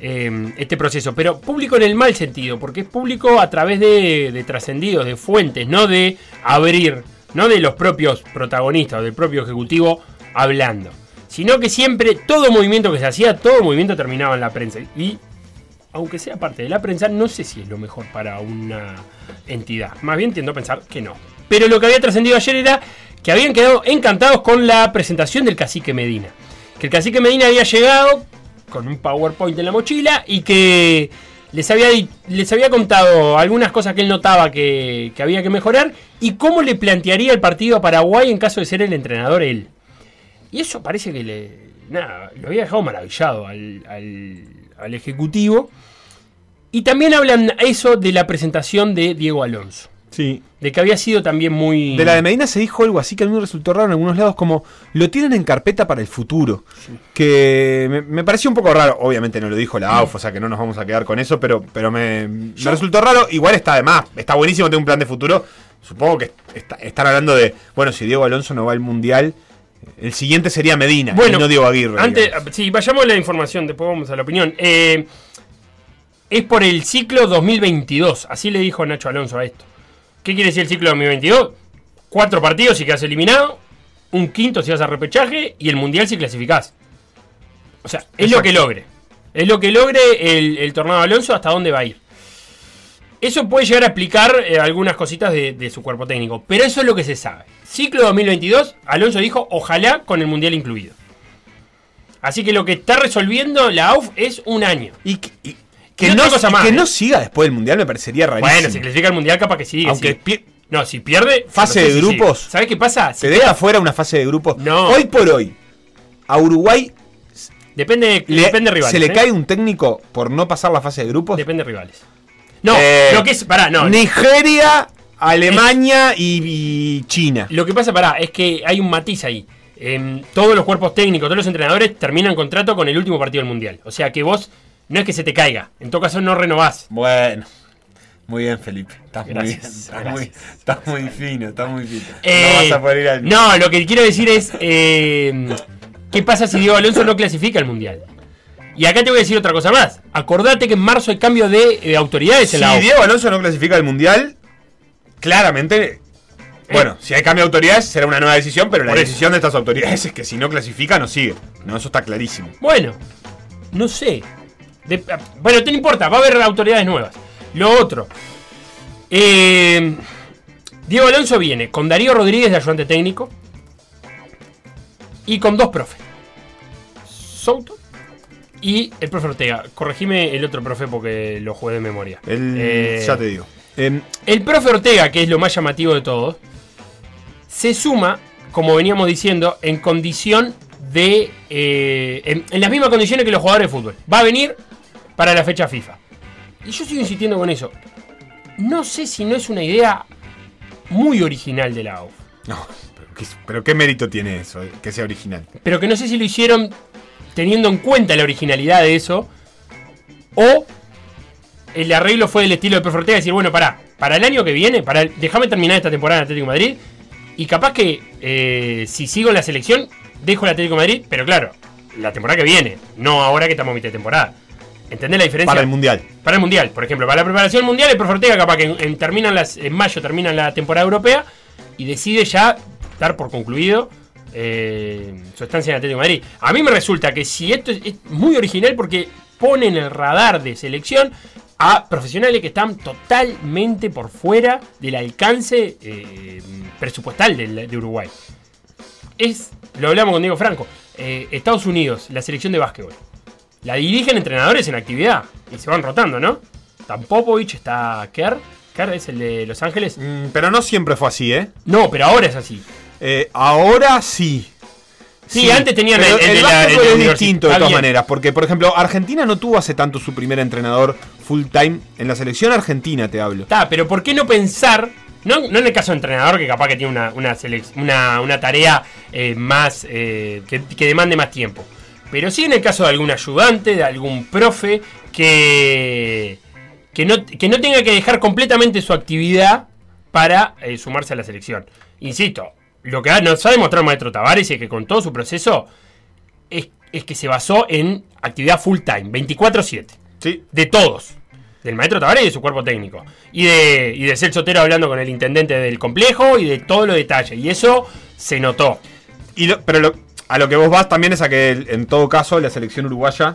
eh, este proceso, pero público en el mal sentido, porque es público a través de, de trascendidos, de fuentes, no de abrir, no de los propios protagonistas o del propio ejecutivo hablando, sino que siempre todo movimiento que se hacía, todo movimiento terminaba en la prensa. Y aunque sea parte de la prensa, no sé si es lo mejor para una entidad. Más bien tiendo a pensar que no. Pero lo que había trascendido ayer era que habían quedado encantados con la presentación del cacique Medina. Que el cacique Medina había llegado con un PowerPoint en la mochila y que les había, les había contado algunas cosas que él notaba que, que había que mejorar y cómo le plantearía el partido a Paraguay en caso de ser el entrenador él. Y eso parece que le. Nada, lo había dejado maravillado al, al- al Ejecutivo. Y también hablan eso de la presentación de Diego Alonso. Sí. De que había sido también muy. De la de Medina se dijo algo así que a mí me resultó raro en algunos lados, como lo tienen en carpeta para el futuro. Que me, me pareció un poco raro. Obviamente no lo dijo la AUF, o sea que no nos vamos a quedar con eso, pero, pero me, me resultó raro. Igual está además, está buenísimo tener un plan de futuro. Supongo que está- están hablando de, bueno, si Diego Alonso no va al Mundial, el siguiente sería Medina, Bueno, y no Diego Aguirre. Antes, digamos. sí, vayamos a la información, después vamos a la opinión. Eh, es por el ciclo 2022, así le dijo Nacho Alonso a esto. ¿Qué quiere decir el ciclo 2022? Cuatro partidos si quedas eliminado, un quinto si vas a repechaje y el mundial si clasificás. O sea, es lo que logre. Es lo que logre el, el tornado Alonso hasta dónde va a ir. Eso puede llegar a explicar eh, algunas cositas de, de su cuerpo técnico, pero eso es lo que se sabe. Ciclo 2022, Alonso dijo, ojalá con el mundial incluido. Así que lo que está resolviendo la AUF es un año. Y que no, cosa y más, que ¿eh? no siga después del Mundial me parecería rarísimo. Bueno, si clasifica el mundial, capaz que sigue. Aunque sí. No, si pierde. Fase no sé de si sigue. grupos. ¿Sabes qué pasa? Si se deja fuera una fase de grupos. No. Hoy por hoy, a Uruguay Depende, le- depende de rivales. se le ¿eh? cae un técnico por no pasar la fase de grupos. Depende de rivales. No, Eh, lo que es. Pará, no. Nigeria, Alemania y, y China. Lo que pasa, pará, es que hay un matiz ahí. Em, todos los cuerpos técnicos, todos los entrenadores terminan contrato con el último partido del mundial. O sea que vos no es que se te caiga. En todo caso, no renovás. Bueno. Muy bien, Felipe. Estás Gracias, muy bien. Estás muy, gracias. estás muy fino, estás muy fino. Eh, no vas a poder ir al. no, lo que quiero decir es. eh, ¿Qué pasa si Diego Alonso no clasifica al mundial? Y acá te voy a decir otra cosa más. Acordate que en marzo hay cambio de eh, autoridades Si en la AUF. Diego Alonso no clasifica al Mundial, claramente. Bueno, si hay cambio de autoridades será una nueva decisión, pero la Eh. Decisión de estas autoridades es que si no clasifica, no sigue. No, eso está clarísimo. Bueno, no sé. De- bueno, no importa, va a haber autoridades nuevas. Lo otro. eh, Diego Alonso viene con Darío Rodríguez de ayudante técnico. Y con dos profes. Souto y el profe Ortega. Corregime el otro profe porque lo jugué de memoria. El- Eh, ya te digo. Em, el profe Ortega, que es lo más llamativo de todos, se suma, como veníamos diciendo, en condición de. eh, en, en las mismas condiciones que los jugadores de fútbol. Va a venir para la fecha FIFA. Y yo sigo insistiendo con eso. No sé si no es una idea muy original de la AUF. no, pero ¿qué, pero qué mérito tiene eso, eh, que sea original. Pero que no sé si lo hicieron teniendo en cuenta la originalidad de eso. O el arreglo fue del estilo de profe Ortega, decir, bueno, pará, para el año que viene, para el- déjame terminar esta temporada en Atlético de Madrid. Y capaz que eh, si sigo en la selección, dejo el Atlético de Madrid, pero claro, la temporada que viene, no ahora que estamos a mitad de temporada. ¿Entendés la diferencia? Para el Mundial. Para el Mundial, por ejemplo, para la preparación Mundial, el profe Ortega capaz que en, en- terminan las, en mayo termina la temporada europea y decide ya dar por concluido eh, su estancia en Atlético de Madrid. A mí me resulta que si esto es, es muy original porque pone en el radar de selección a profesionales que están totalmente por fuera del alcance eh, presupuestal de Uruguay. Es, lo hablamos con Diego Franco, eh, Estados Unidos, la selección de básquetbol. La dirigen entrenadores en actividad y se van rotando, ¿no? Está Popovich, está Kerr. Kerr es el de Los Ángeles. Mm, pero no siempre fue así, ¿eh? No, pero ahora es así. Eh, ahora sí. Sí, antes tenían el- el el, la- es distinto de todas bien. maneras, porque por ejemplo Argentina no tuvo hace tanto su primer entrenador full time en la selección argentina te hablo. Está, pero ¿por qué no pensar? No, no en el caso de entrenador, que capaz que tiene una, una, selec- una, una tarea eh, más. eh, que, que demande más tiempo. Pero sí en el caso de algún ayudante, de algún profe, que. que no, que no tenga que dejar completamente su actividad para eh, sumarse a la selección. Insisto, lo que nos ha demostrado el maestro Tavares es que con todo su proceso es, es que se basó en actividad full time, 24-7 Sí. de todos. Del maestro Tavares y de su cuerpo técnico. Y de, y de Celso Otero hablando con el intendente del complejo y de todos los detalles. Y eso se notó. Y lo- pero lo- a lo que vos vas también es a que en todo caso la selección uruguaya,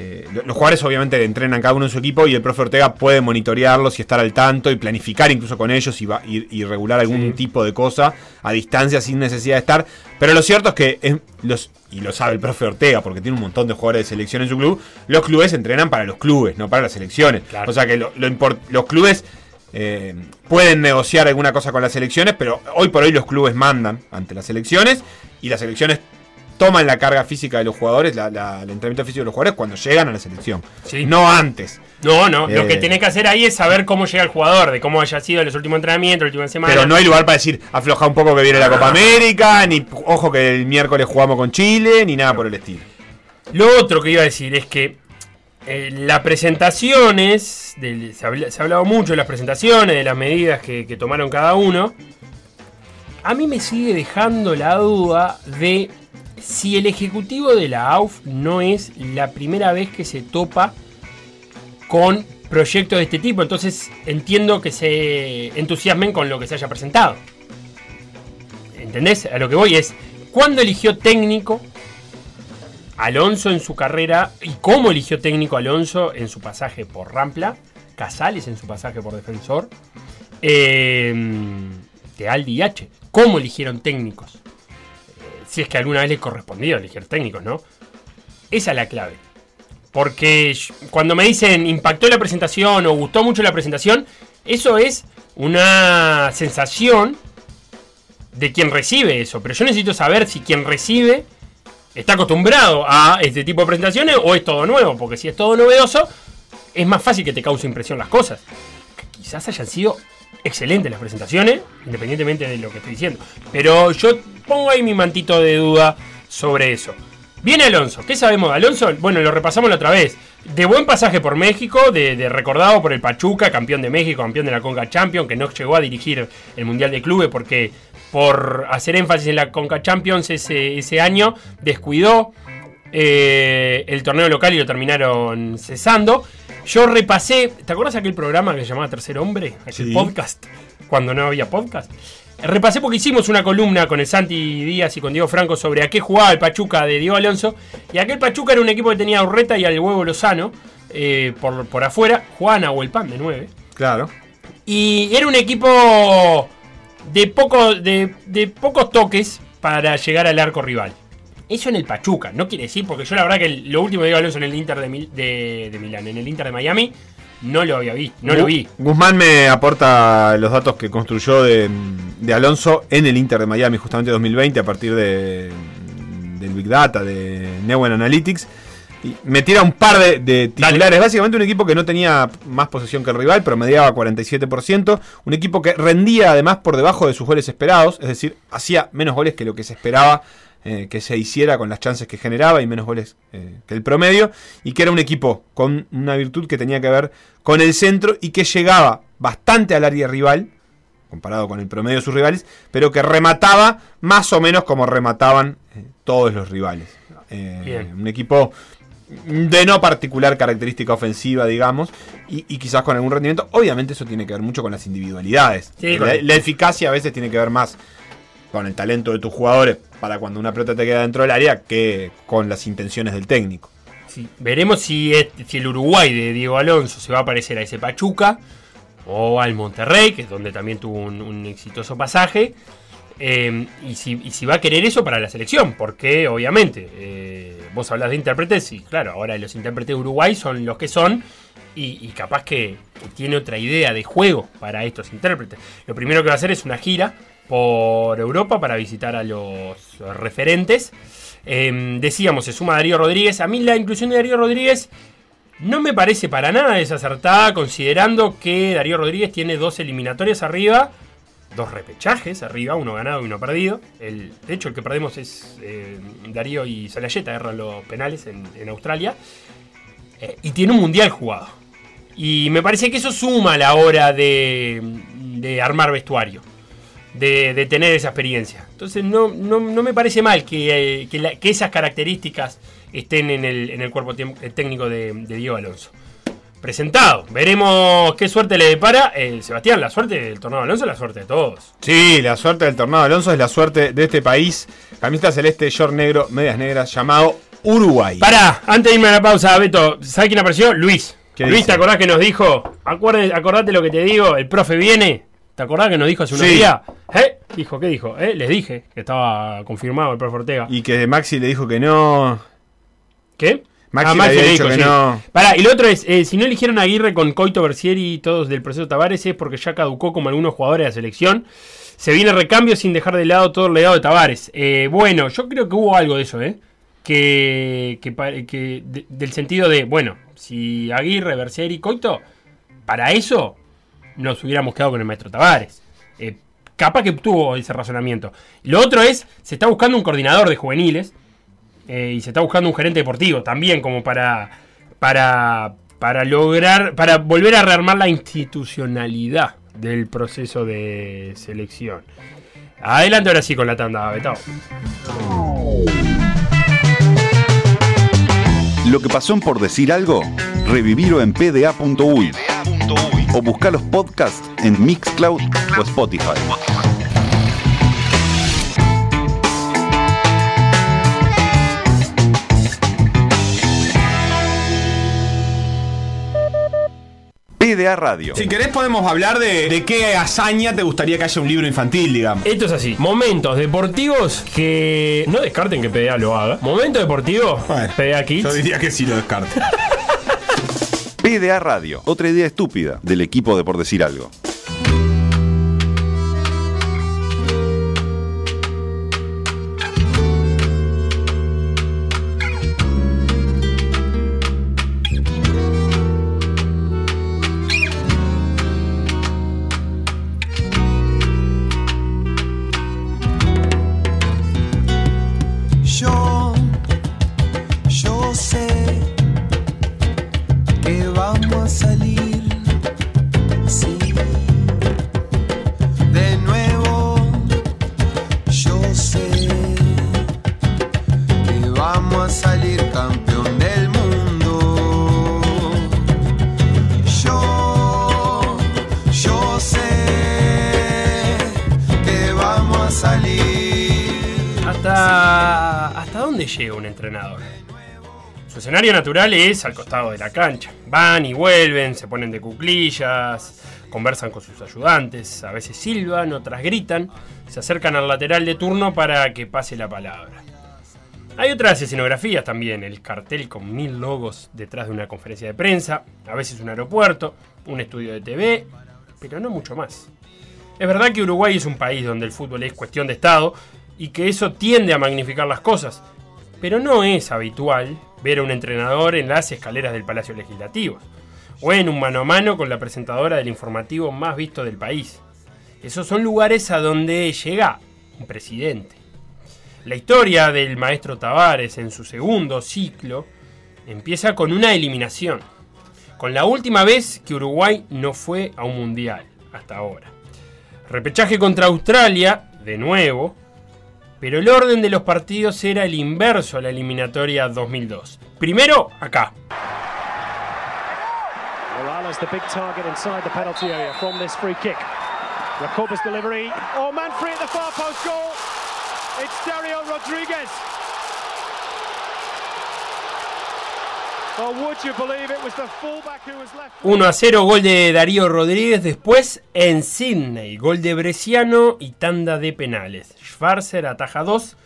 eh, lo- los jugadores obviamente entrenan cada uno en su equipo y el profe Ortega puede monitorearlos y estar al tanto y planificar incluso con ellos y, va- y- y regular algún Sí. tipo de cosa a distancia sin necesidad de estar. Pero lo cierto es que, es- los, y lo sabe el profe Ortega porque tiene un montón de jugadores de selección en su club, los clubes entrenan para los clubes, no para las selecciones. Claro. O sea que lo- lo import- los clubes... eh, pueden negociar alguna cosa con las selecciones, pero hoy por hoy los clubes mandan ante las selecciones y las selecciones toman la carga física de los jugadores, la- la- el entrenamiento físico de los jugadores cuando llegan a la selección. Sí. No antes. No, no, lo Eh. que tenés que hacer ahí es saber cómo llega el jugador, de cómo haya sido los últimos entrenamientos, la última semana. Pero no hay lugar para decir afloja un poco que viene la Copa América, ni ojo que el miércoles jugamos con Chile, ni nada por el estilo. Lo otro que iba a decir es que eh, las presentaciones, se ha hablado mucho de las presentaciones, de las medidas que, que tomaron cada uno. A mí me sigue dejando la duda de si el ejecutivo de la AUF no es la primera vez que se topa con proyectos de este tipo. Entonces entiendo que se entusiasmen con lo que se haya presentado. ¿Entendés? A lo que voy es, ¿cuándo eligió técnico Alonso en su carrera y cómo eligió técnico Alonso en su pasaje por Rampla, Casales en su pasaje por Defensor, eh, y H. ¿Cómo eligieron técnicos? Eh, si es que alguna vez les correspondió elegir técnicos, ¿no? Esa es la clave. Porque cuando me dicen impactó la presentación o gustó mucho la presentación, eso es una sensación de quien recibe eso. Pero yo necesito saber si quien recibe está acostumbrado a este tipo de presentaciones o es todo nuevo. Porque si es todo novedoso, es más fácil que te cause impresión las cosas. Que quizás hayan sido excelentes las presentaciones, independientemente de lo que estoy diciendo. Pero yo pongo ahí mi mantito de duda sobre eso. Viene Alonso. ¿Qué sabemos de Alonso? Bueno, lo repasamos la otra vez. De buen pasaje por México, de, recordado por el Pachuca, campeón de México, campeón de la Conca Champions, que no llegó a dirigir el Mundial de Clubes porque por hacer énfasis en la Conca Champions ese, ese año descuidó eh, el torneo local y lo terminaron cesando. Yo repasé, ¿te acuerdas aquel programa que se llamaba Tercer Hombre? Aquel Sí. podcast, cuando no había podcast. Repasé porque hicimos una columna con el Santi Díaz y con Diego Franco sobre a qué jugaba el Pachuca de Diego Alonso. Y aquel Pachuca era un equipo que tenía a Urreta y al huevo Lozano eh, por, por afuera. Jugaban a Huelpan de 9. Claro. Y era un equipo de, poco, de, de pocos toques para llegar al arco rival. Eso en el Pachuca, no quiere decir, porque yo la verdad que el- lo último de Diego Alonso en el Inter de, Mil- de, de Milán, en el Inter de Miami, no lo había visto, no lo vi. Guzmán me aporta los datos que construyó de, de Alonso en el Inter de Miami, justamente 2020, a partir de, del Big Data, de Neuen Analytics. Y me tira un par de, de titulares. Básicamente un equipo que no tenía más posesión que el rival, promediaba 47%. Un equipo que rendía además por debajo de sus goles esperados, es decir, hacía menos goles que lo que se esperaba eh, que se hiciera con las chances que generaba y menos goles eh, que el promedio. Y que era un equipo con una virtud que tenía que ver con el centro y que llegaba bastante al área rival, comparado con el promedio de sus rivales, pero que remataba más o menos como remataban eh, todos los rivales. Un equipo de no particular característica ofensiva, digamos, y, y quizás con algún rendimiento. Obviamente eso tiene que ver mucho con las individualidades. Sí, la, eficacia a veces tiene que ver más con el talento de tus jugadores para cuando una pelota te queda dentro del área que con las intenciones del técnico. Sí, Veremos si, el Uruguay de Diego Alonso se va a parecer a ese Pachuca o al Monterrey, que es donde también tuvo un, un exitoso pasaje. eh, y, si, y si va a querer eso para la selección, porque obviamente eh, vos hablas de intérpretes y claro, ahora los intérpretes de Uruguay son los que son y, capaz que, tiene otra idea de juego para estos intérpretes. Lo primero que va a hacer es una gira por Europa para visitar a los referentes. Eh, decíamos, se suma Darío Rodríguez. A mí la inclusión de Darío Rodríguez no me parece para nada desacertada, considerando que Darío Rodríguez tiene dos eliminatorias arriba, dos repechajes arriba, uno ganado y uno perdido. El, de hecho, el que perdemos es eh, Darío y Salayeta, erran los penales en, Australia. Eh, y tiene un mundial jugado. Y me parece que eso suma a la hora de, de armar vestuario. De, tener esa experiencia. Entonces no, no, no me parece mal que, eh, que esas características estén en el, en el cuerpo técnico de, de Diego Alonso. Presentado. Veremos qué suerte le depara. Eh, Sebastián, la suerte del torneo de Alonso es la suerte de todos. Sí, la suerte del tornado Alonso es la suerte de este país. Camiseta celeste, short negro, medias negras, llamado Uruguay. Pará, antes de irme a la pausa, Beto, ¿sabes quién apareció? Luis. ¿Qué Luis, dice? ¿te acordás que nos dijo? Acuerde- acordate lo que te digo, el profe viene. ¿Te acordás que nos dijo hace unos Sí. días? ¿Eh? Dijo, ¿qué dijo? ¿Eh? Les dije que estaba confirmado el profe Ortega. Y que Maxi le dijo que no. ¿Qué? Maxi Ah, Maxi había dicho que sí. no. Pará, y lo otro es, eh, si no eligieron a Aguirre con Coito Bersieri y todos del proceso Tavares es porque ya caducó como algunos jugadores de la selección. Se viene recambio sin dejar de lado todo el legado de Tavares. Eh, bueno, yo creo que hubo algo de eso, ¿eh? que, que pa- que de- del sentido de, bueno, si Aguirre, Bercieri y Coito, para eso nos hubiéramos quedado con el maestro Tavares. Eh, capaz que tuvo ese razonamiento. Lo otro es, se está buscando un coordinador de juveniles eh, y se está buscando un gerente deportivo también como para, para, para lograr, para volver a rearmar la institucionalidad del proceso de selección. Adelante ahora sí con la tanda, Betao. Lo que pasó en por decir algo, revivirlo en pda.uy o buscar los podcasts en Mixcloud o Spotify. PDA Radio. Si querés podemos hablar de, de qué hazaña te gustaría que haya un libro infantil, digamos. Esto es así. Momentos deportivos que no descarten que PDA lo haga. Momentos deportivos, Bueno, PDA Kids. Yo diría que sí lo descarto. PDA Radio, otra idea estúpida del equipo de por decir algo. ¿Hasta dónde llega un entrenador? Su escenario natural es al costado de la cancha. Van y vuelven, se ponen de cuclillas, conversan con sus ayudantes, a veces silban, otras gritan, se acercan al lateral de turno para que pase la palabra. Hay otras escenografías también, el cartel con mil logos detrás de una conferencia de prensa, a veces un aeropuerto, un estudio de TV, pero no mucho más. Es verdad que Uruguay es un país donde el fútbol es cuestión de Estado y que eso tiende a magnificar las cosas, pero no es habitual ver a un entrenador en las escaleras del Palacio Legislativo o en un mano a mano con la presentadora del informativo más visto del país. Esos son lugares a donde llega un presidente. La historia del maestro Tavares en su segundo ciclo empieza con una eliminación, con la última vez que Uruguay no fue a un mundial hasta ahora. Repechaje contra Australia, de nuevo, pero el orden de los partidos era el inverso a la eliminatoria 2002. Primero, acá. Morales, the big target inside the penalty area from this free kick. Jacoba's delivery. Oh, man free at the far post goal. It's Dario Rodriguez. 1 a 0, gol de Darío Rodríguez. Después en Sydney, gol de Bresciano y tanda de penales. Schwarzer ataja 2.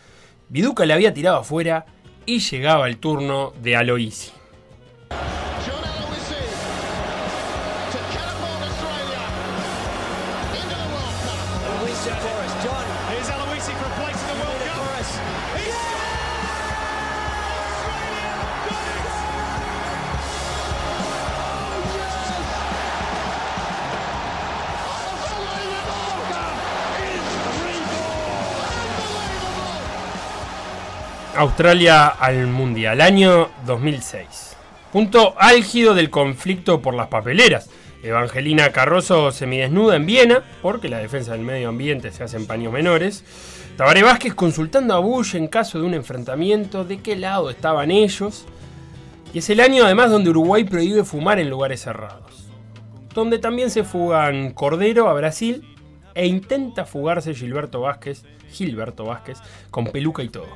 Viduca le había tirado afuera y llegaba el turno de Aloisi. Australia al Mundial, año 2006. Punto álgido del conflicto por las papeleras. Evangelina Carroso semidesnuda en Viena, porque la defensa del medio ambiente se hace en paños menores. Tabaré Vázquez consultando a Bush en caso de un enfrentamiento, de qué lado estaban ellos. Y es el año además donde Uruguay prohíbe fumar en lugares cerrados. Donde también se fugan Cordero a Brasil e intenta fugarse Gilberto Vázquez, Gilberto Vázquez, con peluca y todo.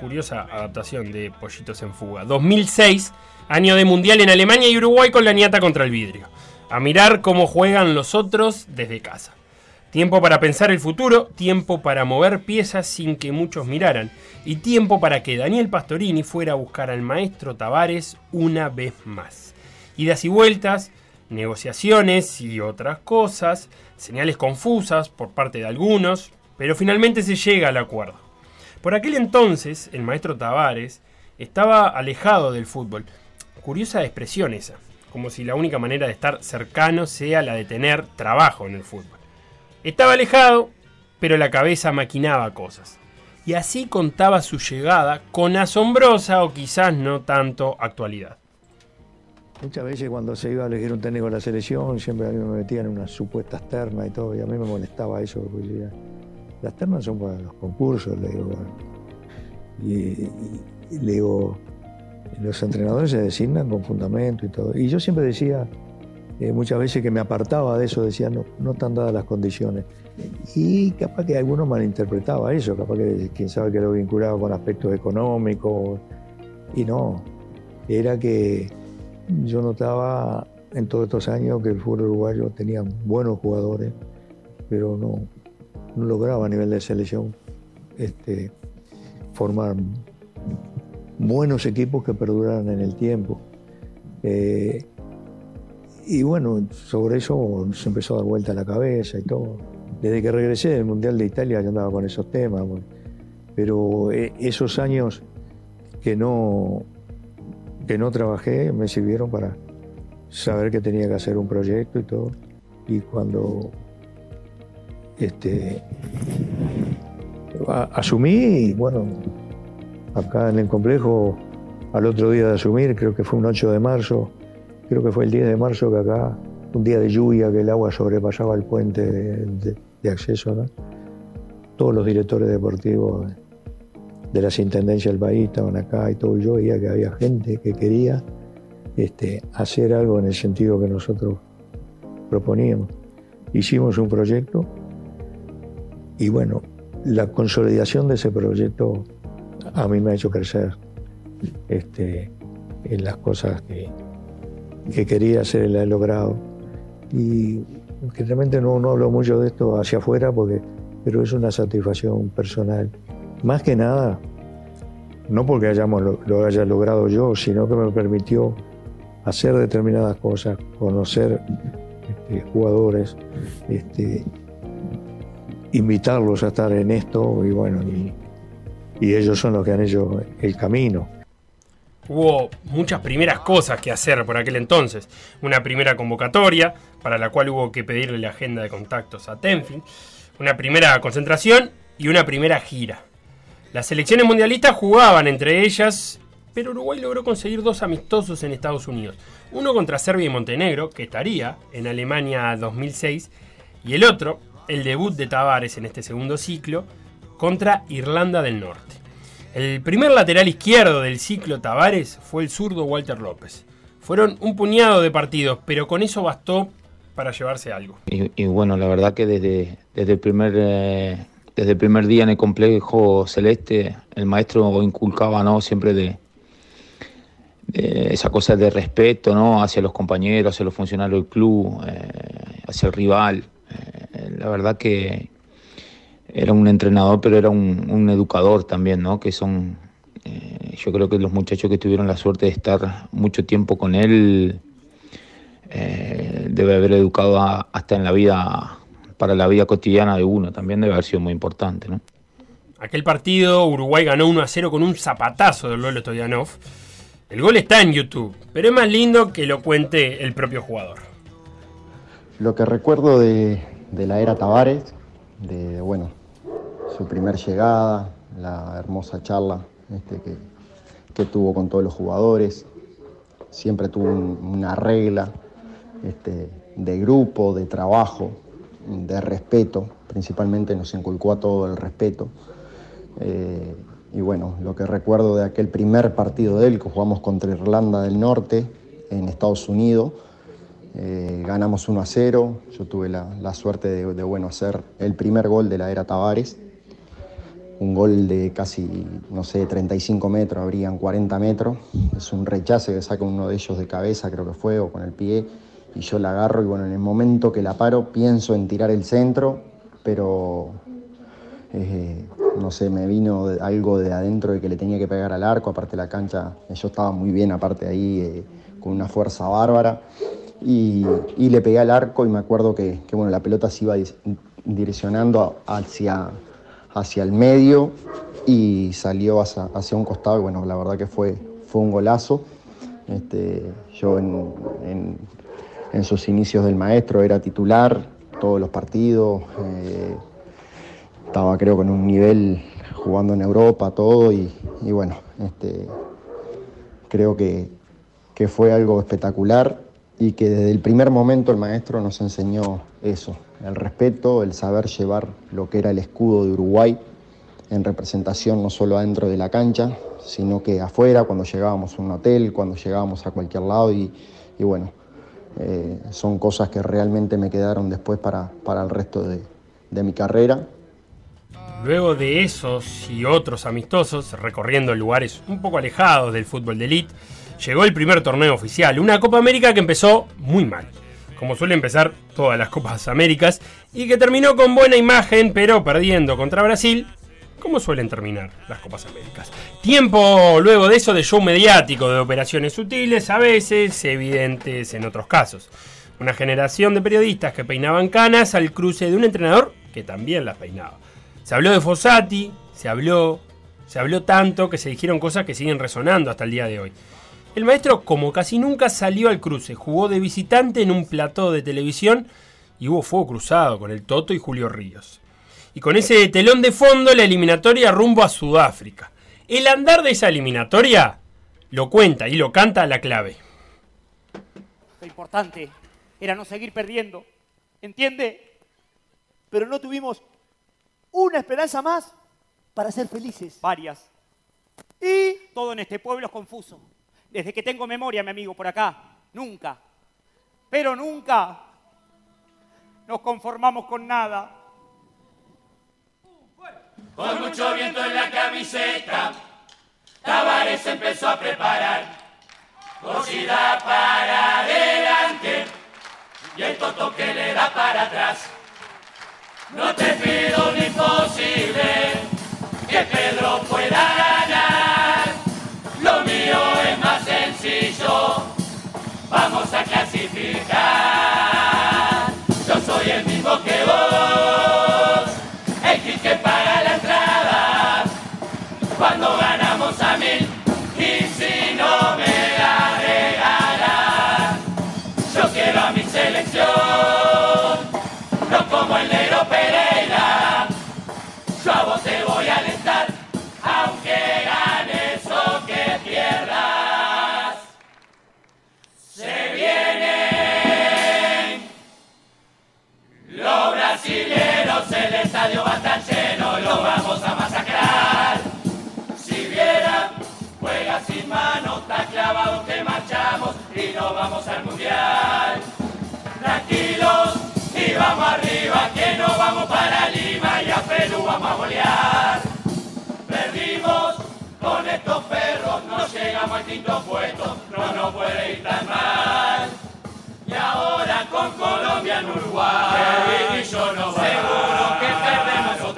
Curiosa adaptación de Pollitos en Fuga. 2006, año de Mundial en Alemania y Uruguay con la niata contra el vidrio. A mirar cómo juegan los otros desde casa. Tiempo para pensar el futuro, tiempo para mover piezas sin que muchos miraran, y tiempo para que Daniel Pastorini fuera a buscar al maestro Tavares una vez más. Idas y vueltas, negociaciones y otras cosas, señales confusas por parte de algunos, pero finalmente se llega al acuerdo. Por aquel entonces, el maestro Tavares estaba alejado del fútbol. Curiosa expresión esa, como si la única manera de estar cercano sea la de tener trabajo en el fútbol. Estaba alejado, pero la cabeza maquinaba cosas. Y así contaba su llegada con asombrosa o quizás no tanto actualidad. Muchas veces cuando se iba a elegir un técnico de la selección, siempre a mí me metían en unas supuestas ternas y todo, y a mí me molestaba eso. Porque las ternas son para los concursos, le digo. Y, y- le digo, los entrenadores se designan con fundamento y todo. Y yo siempre decía, eh, muchas veces que me apartaba de eso, decía, no, no están dadas las condiciones. Y capaz que alguno malinterpretaba eso, capaz que quién sabe que lo vinculaba con aspectos económicos. Y no, era que yo notaba en todos estos años que el fútbol uruguayo tenía buenos jugadores, pero no, no lograba a nivel de selección este, formar buenos equipos que perduraran en el tiempo. Eh, y bueno, sobre eso se empezó a dar vuelta la cabeza y todo. Desde que regresé del Mundial de Italia yo andaba con esos temas, pero eh, esos años que no, que no trabajé me sirvieron para saber que tenía que hacer un proyecto y todo. Y cuando este, asumí, bueno, acá en el complejo, al otro día de asumir, creo que fue un 8 de marzo, creo que fue el 10 de marzo que acá, un día de lluvia, que el agua sobrepasaba el puente de, acceso. Todos los directores deportivos de, las intendencias del país estaban acá y todo, y yo veía que había gente que quería este, hacer algo en el sentido que nosotros proponíamos. Hicimos un proyecto y bueno, la consolidación de ese proyecto a mí me ha hecho crecer este, en las cosas que, que quería hacer, la he logrado. Y que realmente no, no hablo mucho de esto hacia afuera, porque, pero es una satisfacción personal. Más que nada, no porque hayamos, lo, lo haya logrado yo, sino que me permitió hacer determinadas cosas, conocer este, jugadores, este, invitarlos a estar en esto y bueno, y, ellos son los que han hecho el camino. Hubo muchas primeras cosas que hacer por aquel entonces. Una primera convocatoria, para la cual hubo que pedirle la agenda de contactos a Tenfield. Una primera concentración y una primera gira. Las selecciones mundialistas jugaban entre ellas, pero Uruguay logró conseguir dos amistosos en Estados Unidos. Uno contra Serbia y Montenegro, que estaría en Alemania 2006, y el otro, el debut de Tavares en este segundo ciclo, contra Irlanda del Norte. El primer lateral izquierdo del ciclo Tavares fue el zurdo Walter López. Fueron un puñado de partidos, pero con eso bastó para llevarse algo. Y, bueno, la verdad que desde, desde, el primer, eh, desde el primer día en el complejo celeste, el maestro inculcaba ¿no? siempre de, de esa cosa de respeto ¿no? hacia los compañeros, hacia los funcionarios del club, eh, hacia el rival. Eh, la verdad que era un entrenador, pero era un, educador también, ¿no? Que son, eh, yo creo que los muchachos que tuvieron la suerte de estar mucho tiempo con él, eh, debe haber educado hasta en la vida, para la vida cotidiana de uno, también debe haber sido muy importante, ¿no? Aquel partido Uruguay ganó 1 a 0 con un zapatazo de Lolo Stoyanov. El gol está en YouTube, pero es más lindo que lo cuente el propio jugador. Lo que recuerdo de, la era Tavares, de bueno, su primer llegada, la hermosa charla este, que, tuvo con todos los jugadores, siempre tuvo un- una regla este, de grupo, de trabajo, de respeto, principalmente nos inculcó a todo el respeto. Eh, y bueno, lo que recuerdo de aquel primer partido de él, que jugamos contra Irlanda del Norte en Estados Unidos, eh, ganamos 1 a 0. Yo tuve la, suerte de, bueno, hacer el primer gol de la era Tavares. Un gol de casi, no sé, 35 metros, habrían 40 metros. Es un rechace que saca uno de ellos de cabeza, creo que fue, o con el pie. Y yo la agarro y bueno, en el momento que la paro pienso en tirar el centro, pero eh, no sé, me vino algo de adentro de que le tenía que pegar al arco, aparte la cancha, yo estaba muy bien aparte ahí, eh, con una fuerza bárbara, y, le pegué al arco y me acuerdo que, bueno, la pelota se iba direccionando hacia, hacia el medio y salió hacia, un costado y bueno, la verdad que fue, fue un golazo. Este, yo en, en- en sus inicios del maestro era titular todos los partidos, eh, estaba creo con un nivel jugando en Europa, todo y, y bueno, este, creo que, que fue algo espectacular y que desde el primer momento el maestro nos enseñó eso, el respeto, el saber llevar lo que era el escudo de Uruguay en representación no solo adentro de la cancha, sino que afuera, cuando llegábamos a un hotel, cuando llegábamos a cualquier lado y, bueno, eh, son cosas que realmente me quedaron después para, para el resto de, de mi carrera. Luego de esos y otros amistosos, recorriendo lugares un poco alejados del fútbol de elite, llegó el primer torneo oficial, una Copa América que empezó muy mal, como suele empezar todas las Copas Américas, y que terminó con buena imagen, pero perdiendo contra Brasil, como suelen terminar las Copas Américas. Tiempo luego de eso de show mediático, de operaciones sutiles, a veces evidentes en otros casos. Una generación de periodistas que peinaban canas al cruce de un entrenador que también las peinaba. Se habló de Fossati, se habló, se habló tanto que se dijeron cosas que siguen resonando hasta el día de hoy. El maestro, como casi nunca, salió al cruce, jugó de visitante en un plató de televisión y hubo fuego cruzado con el Toto y Julio Ríos. Y con ese telón de fondo, la eliminatoria rumbo a Sudáfrica. El andar de esa eliminatoria lo cuenta y lo canta la clave. Lo importante era no seguir perdiendo, ¿entiende? Pero no tuvimos una esperanza más para ser felices. Varias. Y todo en este pueblo es confuso. Desde que tengo memoria, mi amigo, por acá, nunca, pero nunca nos conformamos con nada. Con mucho viento en la camiseta, Tavares empezó a preparar. Cosida para adelante y el toto que le da para atrás. No te pido un imposible que Pedro pueda ganar. Vamos a clasificar. Y nos vamos al mundial. Tranquilos y vamos arriba, que no vamos para Lima y a Perú vamos a golear. Perdimos con estos perros, no llegamos al quinto puesto, no nos puede ir tan mal. Y ahora con Colombia en Uruguay, y yo no seguro que perdemos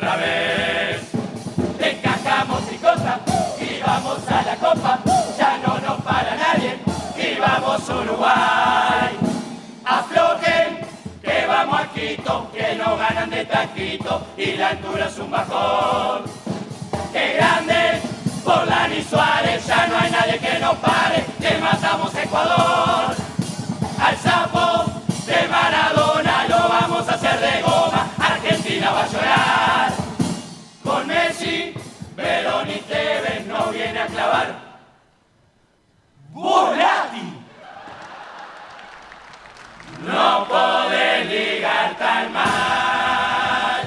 Uruguay. Aflojen, que vamos a Quito, que no ganan de taquito y la altura es un bajón. ¡Qué grande! Por Lani Suárez ya no hay nadie que nos pare, que matamos Ecuador. Al sapo de Maradona lo vamos a hacer de goma, Argentina va a llorar. Con Messi, Verón y Tevez no viene a clavar. ¡Volati! No podés ligar tan mal.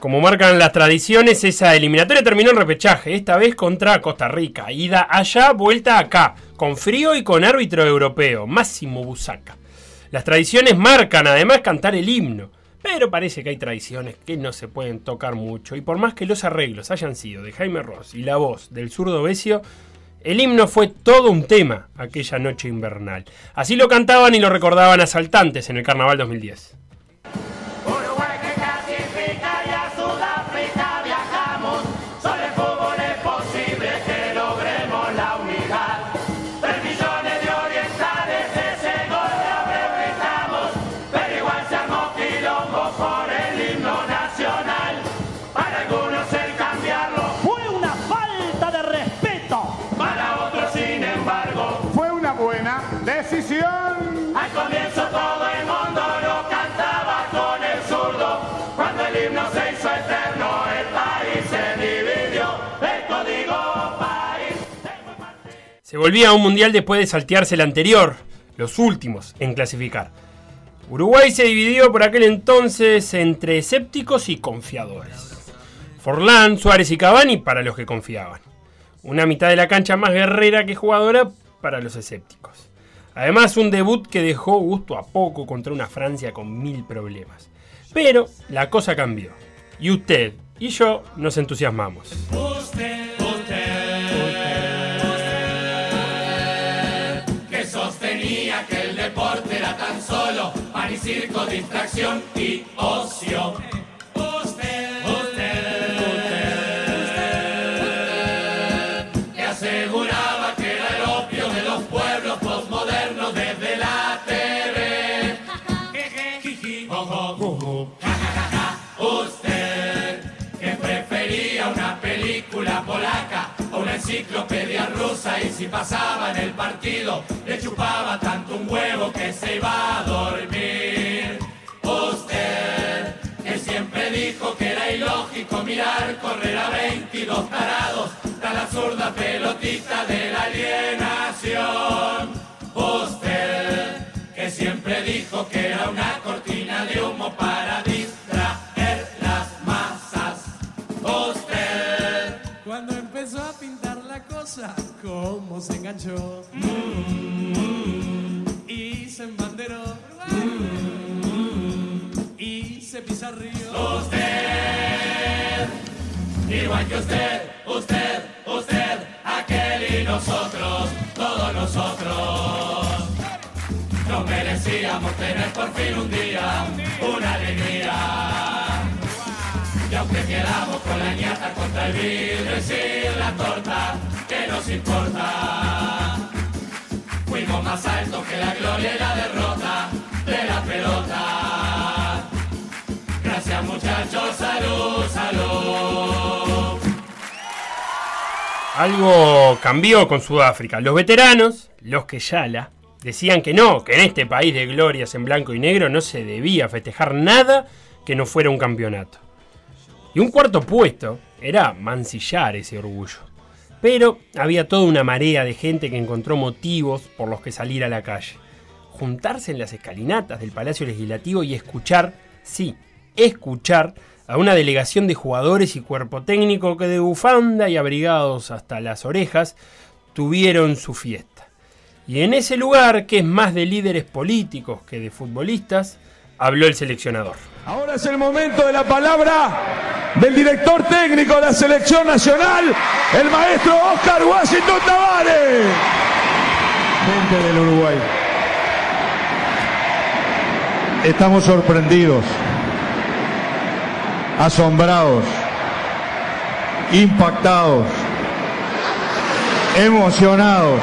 Como marcan las tradiciones, esa eliminatoria terminó en repechaje, esta vez contra Costa Rica. Ida allá, vuelta acá, con frío y con árbitro europeo, Máximo Busaca. Las tradiciones marcan además cantar el himno, pero parece que hay tradiciones que no se pueden tocar mucho, y por más que los arreglos hayan sido de Jaime Ross y la voz del zurdo Besio, el himno fue todo un tema aquella noche invernal. Así lo cantaban y lo recordaban asaltantes en el Carnaval 2010. Se volvía a un mundial después de saltearse el anterior, los últimos en clasificar. Uruguay se dividió por aquel entonces entre escépticos y confiadores. Forlán, Suárez y Cavani para los que confiaban. Una mitad de la cancha más guerrera que jugadora para los escépticos. Además, un debut que dejó gusto a poco contra una Francia con mil problemas. Pero la cosa cambió. Y usted y yo nos entusiasmamos. Sostenía que el deporte era tan solo pan y circo, distracción y ocio. Enciclopedia rusa y si pasaba en el partido le chupaba tanto un huevo que se iba a dormir. Usted que siempre dijo que era ilógico mirar correr a 22 tarados tras la zurda pelotita de la alienación. Usted que siempre dijo que era una cortina de humo para cosa, cómo se enganchó. Y se embanderó. Y se pizarrió. Usted, igual que usted, usted, usted, aquel y nosotros, todos nosotros. No merecíamos tener por fin un día una alegría. Y aunque quedamos con la ñata contra el vidrio y sin la torta, ¿qué nos importa? Fuimos más altos que la gloria y la derrota de la pelota. Gracias muchachos, salud, salud. Algo cambió con Sudáfrica. Los veteranos, los que yala, decían que no, que en este país de glorias en blanco y negro no se debía festejar nada que no fuera un campeonato. Y un cuarto puesto era mancillar ese orgullo. Pero había toda una marea de gente que encontró motivos por los que salir a la calle. Juntarse en las escalinatas del Palacio Legislativo y escuchar, sí, escuchar a una delegación de jugadores y cuerpo técnico que de bufanda y abrigados hasta las orejas tuvieron su fiesta. Y en ese lugar, que es más de líderes políticos que de futbolistas, habló el seleccionador. Ahora es el momento de la palabra del director técnico de la selección nacional, el maestro Oscar Washington Tavares. Gente del Uruguay. Estamos sorprendidos, asombrados, impactados, emocionados,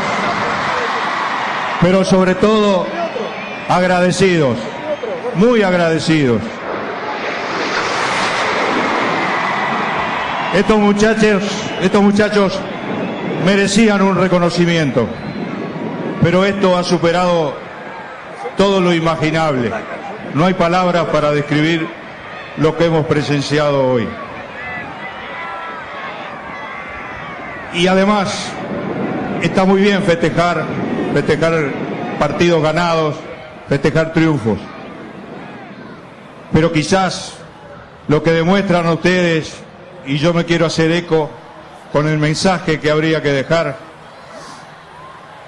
pero sobre todo agradecidos, muy agradecidos. Estos muchachos, estos muchachos merecían un reconocimiento, pero esto ha superado todo lo imaginable. No hay palabras para describir lo que hemos presenciado hoy. Y además, está muy bien festejar, festejar partidos ganados, festejar triunfos. Pero quizás lo que demuestran ustedes, y yo me quiero hacer eco con el mensaje que habría que dejar,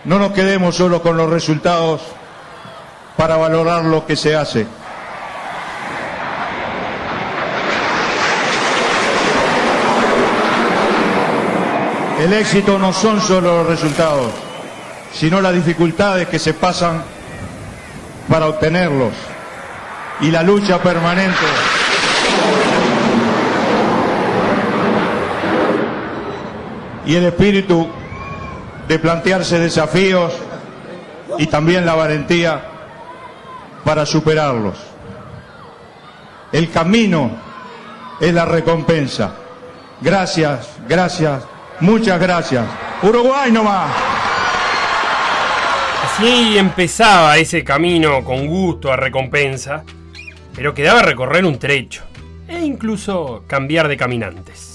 no nos quedemos solo con los resultados para valorar lo que se hace. El éxito no son solo los resultados, sino las dificultades que se pasan para obtenerlos y la lucha permanente. Y el espíritu de plantearse desafíos y también la valentía para superarlos. El camino es la recompensa. Gracias, gracias, muchas gracias. Uruguay nomás. Así empezaba ese camino con gusto a recompensa, pero quedaba recorrer un trecho e incluso cambiar de caminantes.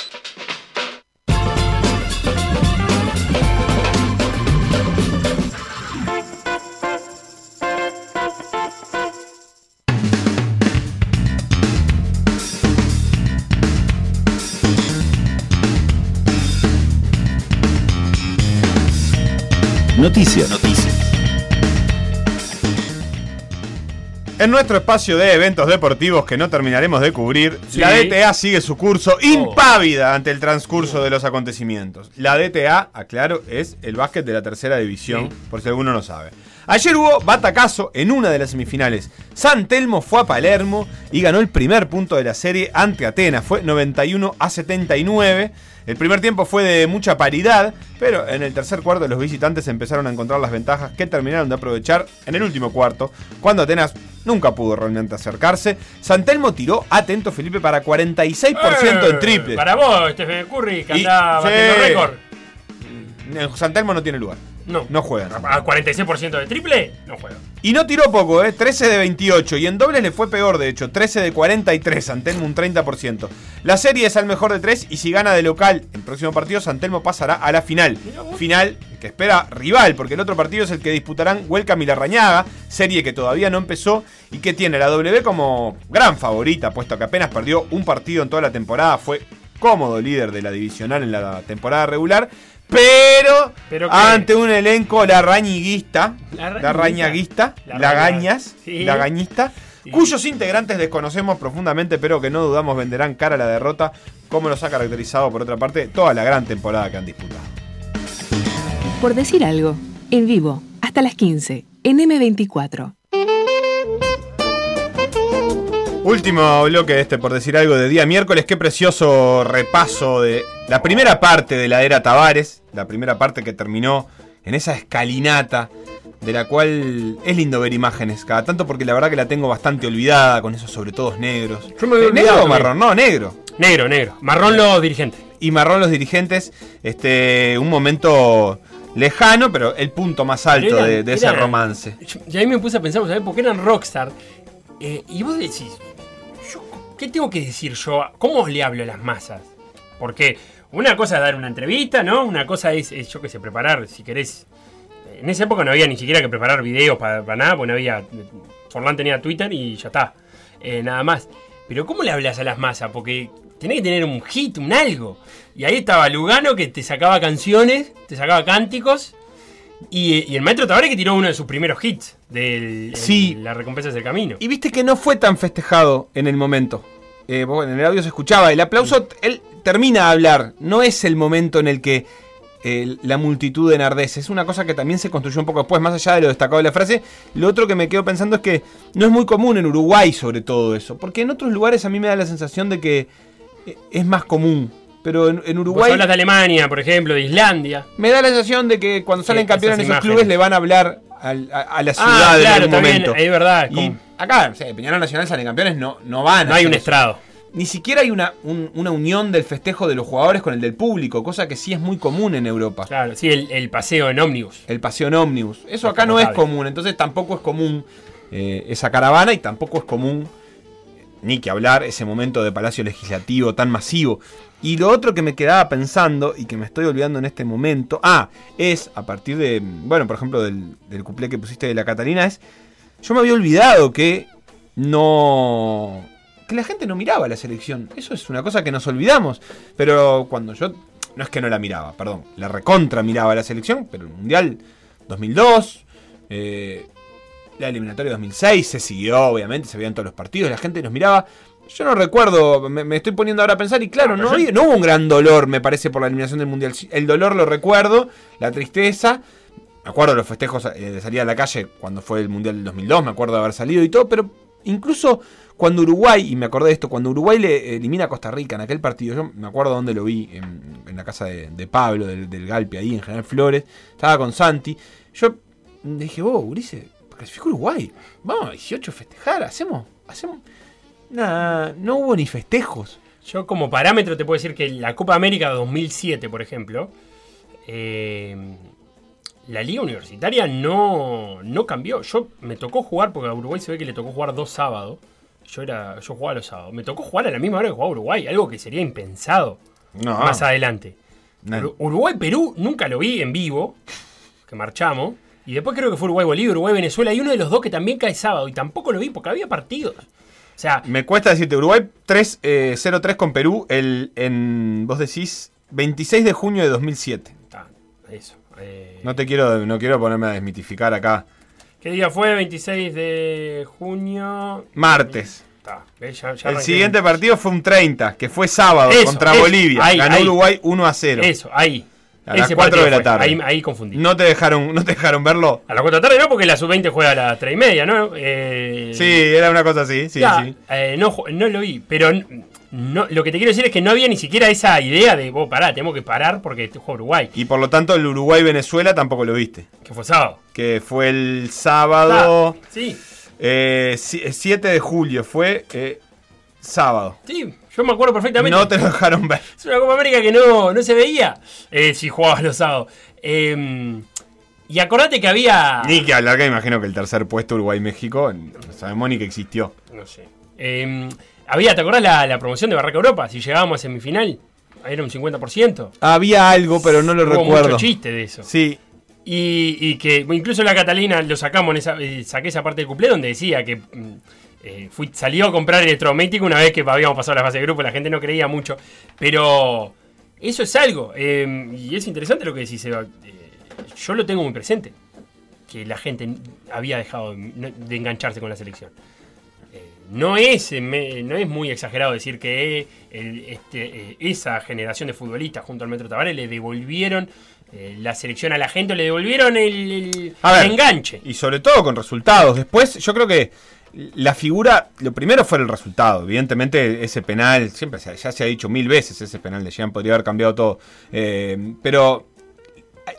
Noticias. En nuestro espacio de eventos deportivos que no terminaremos de cubrir, Sí. la DTA sigue su curso impávida ante el transcurso de los acontecimientos. La DTA, aclaro, es el básquet de la tercera división, por si alguno no sabe. Ayer hubo batacazo en una de las semifinales. San Telmo fue a Palermo y ganó el primer punto de la serie ante Atenas. Fue 91 a 79. El primer tiempo fue de mucha paridad, pero en el tercer cuarto los visitantes empezaron a encontrar las ventajas que terminaron de aprovechar en el último cuarto, cuando Atenas nunca pudo realmente acercarse. San Telmo tiró, atento Felipe, para 46% en triple. Eh, Para vos, Stephen Curry, que Y- anda batiendo sí. récord. En San Telmo no tiene lugar. No. No juega. A 46% de triple, no juega. Y no tiró poco, ¿eh? 13 de 28. Y en dobles le fue peor, de hecho. 13 de 43. Santelmo un 30%. La serie es al mejor de 3 y si gana de local el próximo partido, Santelmo pasará a la final. Final que espera rival, porque el otro partido es el que disputarán Huelcam y Larrañaga. Serie que todavía no empezó y que tiene la W como gran favorita, puesto que apenas perdió un partido en toda la temporada. Fue cómodo líder de la divisional en la temporada regular. Pero, ¿Pero ante un elenco larrañiguista, larrañaguista, Larraña- lagañas, Sí. lagañista, cuyos integrantes desconocemos profundamente, pero que no dudamos venderán cara a la derrota, como nos ha caracterizado por otra parte toda la gran temporada que han disputado. Por decir algo. En vivo. Hasta las 15. En M24. Último bloque de este, por decir algo, de día miércoles. Qué precioso repaso de la primera parte de la era Tavares. La primera parte que terminó en esa escalinata, de la cual es lindo ver imágenes cada tanto, porque la verdad que la tengo bastante olvidada, con esos sobre todos negros. Yo me había ¿Negro olvidado o marrón? No, negro. Negro, negro. Marrón los dirigentes. Y marrón los dirigentes. Este, un momento lejano, pero el punto más alto Eran- de, de ese romance. Y ahí me puse a pensar, ¿sabes? Porque eran rockstar. Eh, y vos decís, ¿qué tengo que decir yo? ¿Cómo le hablo a las masas? Porque una cosa es dar una entrevista, ¿no? Una cosa es, yo qué sé, preparar, si querés. En esa época no había ni siquiera que preparar videos para, para nada, porque no había. Forlán tenía Twitter y ya está. Eh, nada más. Pero ¿cómo le hablas a las masas? Porque tenés que tener un hit, un algo. Y ahí estaba Lugano que te sacaba canciones, te sacaba cánticos. Y, y el maestro Tavares que tiró uno de sus primeros hits del Sí. La recompensa es el camino. Y viste que no fue tan festejado en el momento. Eh, bueno, en el audio se escuchaba. El aplauso, él termina de hablar. No es el momento en el que eh, la multitud enardece. Es una cosa que también se construyó un poco después, más allá de lo destacado de la frase. Lo otro que me quedo pensando es que no es muy común en Uruguay, sobre todo eso. Porque en otros lugares a mí me da la sensación de que eh, es más común. Pero en, en Vos Uruguay. hablas de Alemania, por ejemplo, de Islandia. Me da la sensación de que cuando salen Sí, campeones en esos imágenes. clubes le van a hablar al- a, a la Ah, ciudad en claro, algún también, momento. es verdad, Y como- acá, o sea, Peñarol Nacional salen campeones, no, no van No a hay un eso. estrado. Ni siquiera hay una, un- una unión del festejo de los jugadores con el del público, cosa que sí es muy común en Europa. Claro, sí, el, el paseo en ómnibus. El paseo en ómnibus. Eso acá no es común, entonces tampoco es común eh, esa caravana y tampoco es común, ni que hablar, ese momento de Palacio Legislativo tan masivo. Y lo otro que me quedaba pensando y que me estoy olvidando en este momento, ah, es a partir de, bueno, por ejemplo, del, del cuplé que pusiste de la Catalina, es, yo me había olvidado que no... que la gente no miraba la selección. Eso es una cosa que nos olvidamos. Pero cuando yo... No es que no la miraba, perdón. La recontra miraba la selección, pero el Mundial 2002, eh, la eliminatoria 2006 se siguió, obviamente, se veían todos los partidos, la gente nos miraba. Yo no recuerdo, me, me estoy poniendo ahora a pensar y claro, no, había- no hubo un gran dolor, me parece, por la eliminación del Mundial. El dolor lo recuerdo, la tristeza. Me acuerdo de los festejos eh, de salir a la calle cuando fue el Mundial del 2002, me acuerdo de haber salido y todo, pero incluso cuando Uruguay, y me acordé de esto, cuando Uruguay le elimina a Costa Rica en aquel partido, yo me acuerdo dónde lo vi, en, en la casa de, de Pablo, del, del Galpi, ahí en General Flores, estaba con Santi. Yo dije, vos, Ulises, clasificó Uruguay, vamos a 18 a festejar, hacemos, hacemos. Nada, no hubo ni festejos. Yo como parámetro te puedo decir que la Copa América 2007, por ejemplo, eh, la liga universitaria no, no cambió. Yo me tocó jugar, porque a Uruguay se ve que le tocó jugar dos sábados. Yo era, yo jugaba los sábados. Me tocó jugar a la misma hora que jugaba Uruguay, algo que sería impensado No. más adelante. No. Uruguay-Perú nunca lo vi en vivo, que marchamos. Y después creo que fue Uruguay-Bolivia, Uruguay-Venezuela. Y uno de los dos que también cae sábado. Y tampoco lo vi porque había partidos. O sea, Me cuesta decirte, Uruguay 3, eh, 0-3 con Perú el, en, vos decís, 26 de junio de 2007. eso. eh, No te quiero, no quiero ponerme a desmitificar acá. ¿Qué día fue? 26 de junio. Martes. Ya El siguiente partido fue un 30, que fue sábado Eso, contra eso, Bolivia. ahí, Ganó ahí. Uruguay 1 a 0. Eso, ahí. A las Ese 4 de la tarde. Ahí, ahí confundí. No te dejaron, no te dejaron verlo. A las 4 de la tarde no, porque la sub-20 juega a las 3 y media, ¿no? Eh, Sí, era una cosa así, sí, ya, sí. eh, no, no lo vi, pero no, lo que te quiero decir es que no había ni siquiera esa idea de, vos, pará, tenemos que parar porque este juega Uruguay, Y por lo tanto el Uruguay-Venezuela tampoco lo viste. que fue sábado. Que fue el sábado Ah, sí, eh, si- 7 de julio, fue eh, sábado. sí, yo me acuerdo perfectamente. No te lo dejaron ver. Es una Copa América que no, no se veía eh, si jugabas los sábados. Eh, y acordate que había... Ni que hablar, que imagino que el tercer puesto Uruguay-México, no sabemos ni que existió. No sé. Eh, había, ¿te acordás la, la promoción de Barraca Europa? Si llegábamos a semifinal, era un 50%. Había algo, pero no lo Hubo recuerdo. mucho chiste de eso. Sí. Y, y que incluso la Catalina lo sacamos en esa, eh, saqué esa parte del cuplé donde decía que mm, eh, fui, salió a comprar electrodoméstico una vez que habíamos pasado la fase de grupo, la gente no creía mucho. Pero eso es algo. eh, y es interesante lo que decís, Seba. Eh, yo lo tengo muy presente. Que la gente había dejado de, de engancharse con la selección. Eh, no es, eh, me- no es muy exagerado decir que el- este, esa generación de futbolistas junto al Metro Tavares le devolvieron la selección a la gente, le devolvieron el, el- A ver, el enganche. Y sobre todo con resultados. Después, yo creo que la figura, lo primero fue el resultado. Evidentemente, ese penal, siempre se, ya se ha dicho mil veces, ese penal de Jean podría haber cambiado todo. Eh, pero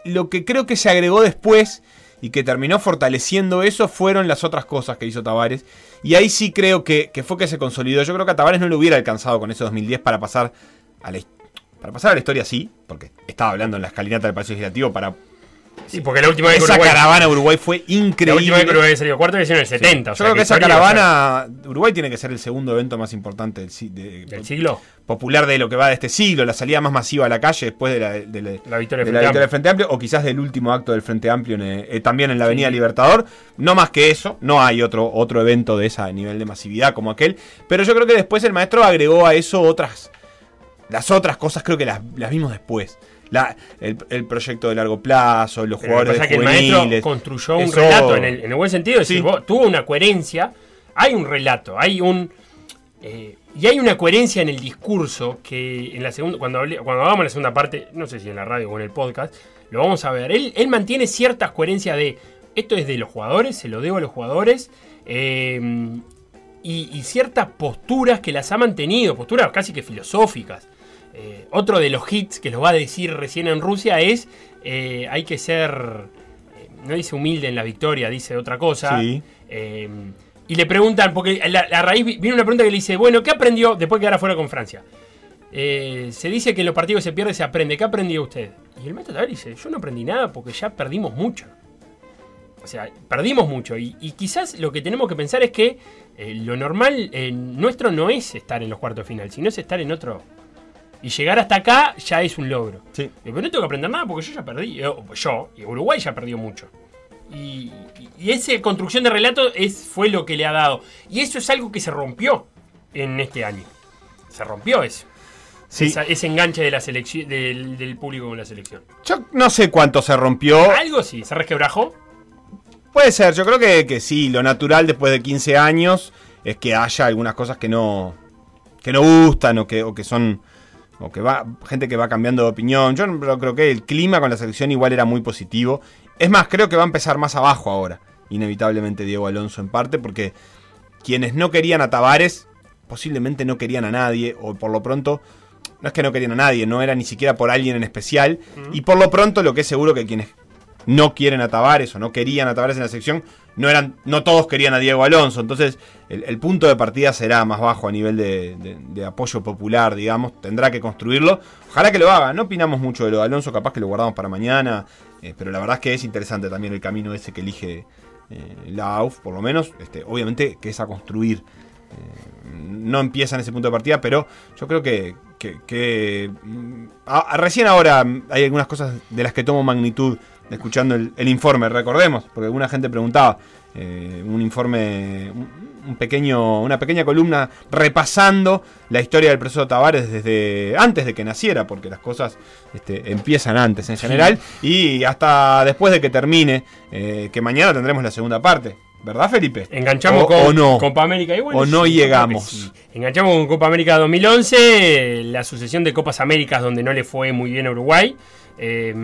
lo que creo que se agregó después y que terminó fortaleciendo eso fueron las otras cosas que hizo Tavares. Y ahí sí creo que, que fue que se consolidó. Yo creo que a Tavares no le hubiera alcanzado con ese 2010 para pasar a la, para pasar a la historia, sí, porque estaba hablando en la escalinata del Palacio Legislativo para Sí, porque la última vez que esa Uruguay- caravana Uruguay fue increíble. La última vez que Uruguay salió cuarto había sido en el 70. o Yo creo que esa historia, o sea, caravana, Uruguay tiene que ser el segundo evento más importante del, si- de- ¿Del siglo? popular de lo que va de este siglo, la salida más masiva a la calle después de la, de la- La victoria de del la Frente victoria Amplio. del Frente Amplio, o quizás del último acto del Frente Amplio en, eh, también en la Avenida Sí. Libertador. No más que eso, no hay otro, otro evento de ese nivel de masividad como aquel, pero yo creo que después el maestro agregó a eso otras, las otras cosas creo que las, las vimos después. La- el, el proyecto de largo plazo, los Pero lo que jugadores pasa de es que el maestro construyó un Eso- relato en el, en el buen sentido. Es decir, vos- tuvo una coherencia. Hay un relato, hay un. eh, y hay una coherencia en el discurso que en la segunda, cuando, hablé- cuando hagamos la segunda parte, no sé si en la radio o en el podcast, lo vamos a ver. Él, él mantiene ciertas coherencias de esto es de los jugadores, se lo debo a los jugadores. eh, y, y ciertas posturas que las ha mantenido, posturas casi que filosóficas. Eh, otro de los hits que los va a decir recién en Rusia es eh, hay que ser, eh, no dice humilde en la victoria, dice otra cosa. Sí. Eh, y le preguntan, porque la, a raíz vi- viene una pregunta que le dice, bueno, ¿qué aprendió después de quedar afuera con Francia? Se dice que en los partidos se pierde, se aprende. ¿Qué aprendió usted? Y el maestro Tavares dice, yo no aprendí nada porque ya perdimos mucho. O sea, perdimos mucho. Y, y quizás lo que tenemos que pensar es que eh, lo normal eh, nuestro no es estar en los cuartos de final, sino es estar en otro. Y llegar hasta acá ya es un logro. Sí. Pero no tengo que aprender nada porque yo ya perdí. eh, Yo, y Uruguay ya perdió mucho. Y, y esa construcción de relato es, fue lo que le ha dado. Y eso es algo que se rompió en este año. Se rompió eso. Sí. Esa- ese enganche de la selección, del, del público con la selección. Yo no sé cuánto se rompió. Algo sí, se resquebrajó. Puede ser, yo creo que, que sí, lo natural después de 15 años es que haya algunas cosas que no que no gustan o que, o que son o que va gente que va cambiando de opinión. Yo no- creo que el clima con la selección igual era muy positivo. Es más, creo que va a empezar más abajo ahora, inevitablemente Diego Alonso en parte porque quienes no querían a Tavares posiblemente no querían a nadie o por lo pronto no es que no querían a nadie, no era ni siquiera por alguien en especial y por lo pronto lo que es seguro que quienes no quieren a Tavares o no querían a Tavares en la selección, no, eran, no todos querían a Diego Alonso. Entonces, el, punto de partida será más bajo a nivel de, apoyo popular, digamos. Tendrá que construirlo. Ojalá que lo haga. No opinamos mucho de lo de Alonso, capaz que lo guardamos para mañana. eh, pero la verdad es que es interesante también el camino ese que elige eh, la AUF, por lo menos. Este, obviamente que es a construir. Eh, no empieza en ese punto de partida, pero yo creo que, mm, a- recién ahora hay algunas cosas de las que tomo magnitud escuchando el, el informe, recordemos, porque alguna gente preguntaba, eh, un informe, un, pequeño, una pequeña columna repasando la historia del profesor Tavares desde antes de que naciera, porque las cosas este, empiezan antes en general, y hasta después de que termine, eh, que mañana tendremos la segunda parte. ¿Verdad, Felipe? Enganchamos O- con o no. Copa América. Y bueno, o no sí, llegamos. sí. Enganchamos con Copa América 2011, la sucesión de Copas Américas donde no le fue muy bien a Uruguay, eh,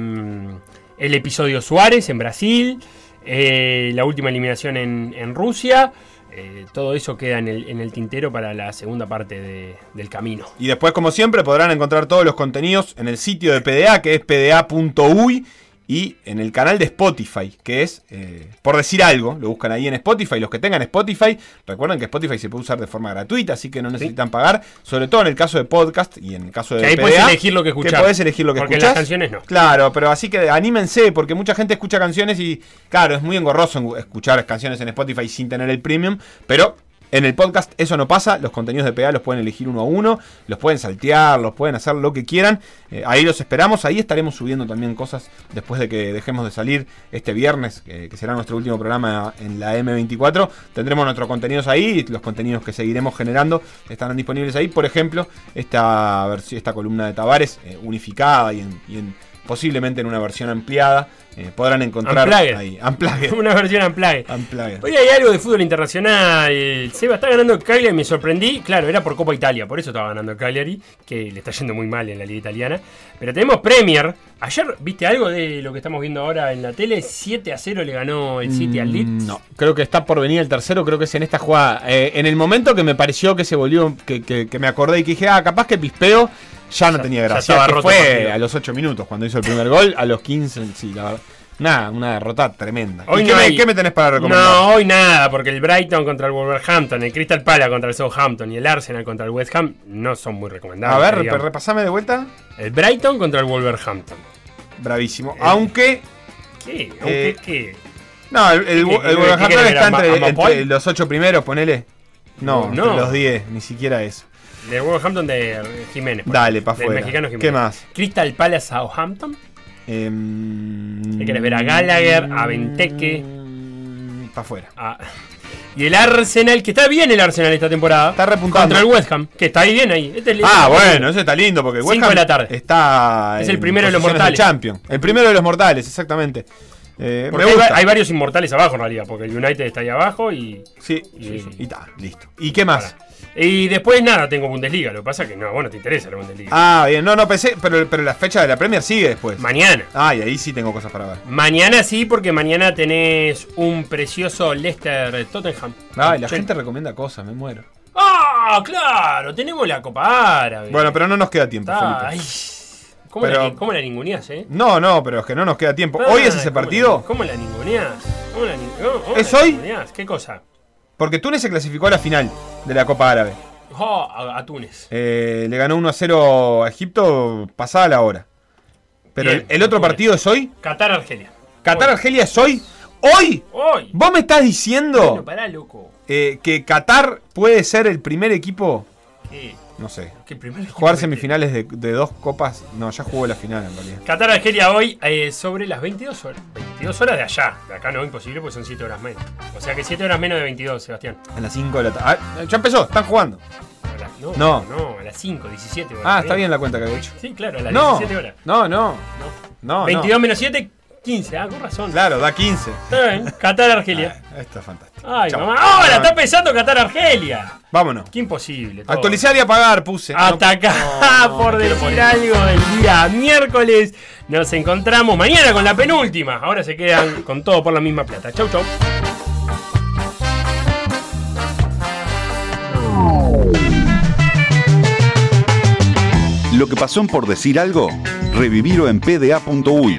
el episodio Suárez en Brasil, eh, la última eliminación en, Rusia. eh, todo eso queda en el, tintero para la segunda parte de- del camino. Y después, como siempre, podrán encontrar todos los contenidos en el sitio de PDA, que es pda.uy, y en el canal de Spotify, que es, eh, por decir algo, lo buscan ahí en Spotify. Los que tengan Spotify, recuerden que Spotify se puede usar de forma gratuita, así que no necesitan pagar, sobre todo en el caso de podcast y en el caso de Que ahí podés elegir lo que escuchar. podés elegir lo que Porque escuchás. las canciones no. Claro, pero así que anímense, porque mucha gente escucha canciones y, claro, es muy engorroso en- escuchar canciones en Spotify sin tener el premium, pero en el podcast eso no pasa, los contenidos de PA los pueden elegir uno a uno, los pueden saltear, los pueden hacer lo que quieran, eh, ahí los esperamos, ahí estaremos subiendo también cosas después de que dejemos de salir este viernes, que, será nuestro último programa en la M24, tendremos nuestros contenidos ahí, los contenidos que seguiremos generando estarán disponibles ahí, por ejemplo, esta, esta columna de Tavares eh, unificada y en posiblemente en una versión ampliada. eh, podrán encontrar Unplugged. ahí. Unplugged. Una versión unplugged. Unplugged. Hoy hay algo de fútbol internacional. Seba está ganando el Cagliari, me sorprendí. Claro, era por Copa Italia, por eso estaba ganando el Cagliari, que le está yendo muy mal en la liga italiana. Pero tenemos Premier. Ayer, ¿viste algo de lo que estamos viendo ahora en la tele? 7 a 0 le ganó el City al Leeds. Mm, No, creo que está por venir el tercero, creo que es en esta jugada. Eh, en el momento que me pareció que se volvió, que, que- que me acordé y que dije, ah, capaz que Pispeo ya no Ya- tenía ya gracia. que el fue a los 8 minutos cuando hizo el primer gol, a los 15, sí, la verdad. Nada, una derrota tremenda. Hoy ¿Y no qué, me, qué me tenés para recomendar? No, hoy nada, porque el Brighton contra el Wolverhampton, el Crystal Palace contra el Southampton y el Arsenal contra el West Ham no son muy recomendables. a ver, digamos. repasame de vuelta. El Brighton contra el Wolverhampton. Bravísimo. Aunque. ¿Qué? ¿Aunque Eh, qué? No, el, el, ¿Qué- el qué- qué Wolverhampton está entre, entre los 8 primeros, ponele. No, No. los 10, ni siquiera eso. De Wolverhampton de Jiménez. por Dale, pa' del afuera. mexicano Jiménez. ¿Qué más? Crystal Palace Southampton. Em, ¿Qué querés ver? A Gallagher, a Benteke. Para afuera. a- Y el Arsenal, que está bien el Arsenal esta temporada. Está repuntando. Contra el West Ham, que está ahí bien ahí. Este es Ah, bueno, eso está lindo porque el West Ham de la tarde. está. Es el primero de los mortales. Champions. El primero de los mortales, exactamente. Eh, Porque hay, varios inmortales abajo en realidad, porque el United está ahí abajo y. Sí, y, sí, sí. Y listo. ¿Y qué más? Y después nada, tengo Bundesliga. Lo que pasa es que no, bueno, te interesa la Bundesliga. Ah, bien, no, no pensé, pero, pero la fecha de la Premier sigue después. Mañana. Ah, y ahí sí tengo cosas para ver. Mañana sí, porque mañana tenés un precioso Leicester Tottenham. Ay, la gente recomienda cosas, me muero. Ah, claro, tenemos la Copa Árabe. Bueno, pero no nos queda tiempo, Felipe. ay, ¿Cómo, Pero- la, ¿Cómo la ninguneás, eh? No, no, pero es que no nos queda tiempo. Ah, ¿Hoy es ese ¿cómo partido? la- ¿Cómo la ninguneás? ¿Cómo la cómo- cómo ¿Es la hoy? ninguneás? ¿Qué cosa? Porque Túnez se clasificó a la final de la Copa Árabe. Oh, a, a Túnez. Eh, le ganó 1 a 0 a Egipto pasada la hora. Pero Bien, el, el otro Túnez. partido es hoy. Qatar-Argelia. Qatar-Argelia es hoy. ¡Hoy! Hoy. ¿Vos me estás diciendo Bueno, pará, loco. eh, que Qatar puede ser el primer equipo? ¿Qué? No sé. ¿Qué primer equipo Jugar semifinales de, de dos copas. No, ya jugó la final en realidad. Qatar-Argelia hoy eh, sobre las 22 horas. 22 horas de allá. De acá no, imposible, porque son 7 horas menos. O sea que 7 horas menos de 22, Sebastián. A las 5 de la tarde. Ah, ya empezó, están jugando. A las- no, No. no, a las 5, 17 horas. Ah, está bien la cuenta que había hecho. Sí, claro, a las No, 17 horas. no, no. No, 22 menos 7, 15. Ah, con razón. Claro, da 15. Está bien. Qatar-Argelia. Esto es fantástico. Ay, Chau. mamá. ¡Ahora está pensando Qatar-Argelia! Vámonos. Qué imposible. todo. Actualizar y apagar, puse. Hasta acá, No, no, por decir algo del día miércoles. Nos encontramos mañana con la penúltima. Ahora se quedan con todo por la misma plata. Chau, chau. Lo que pasó en por decir algo, revivirlo en pda.uy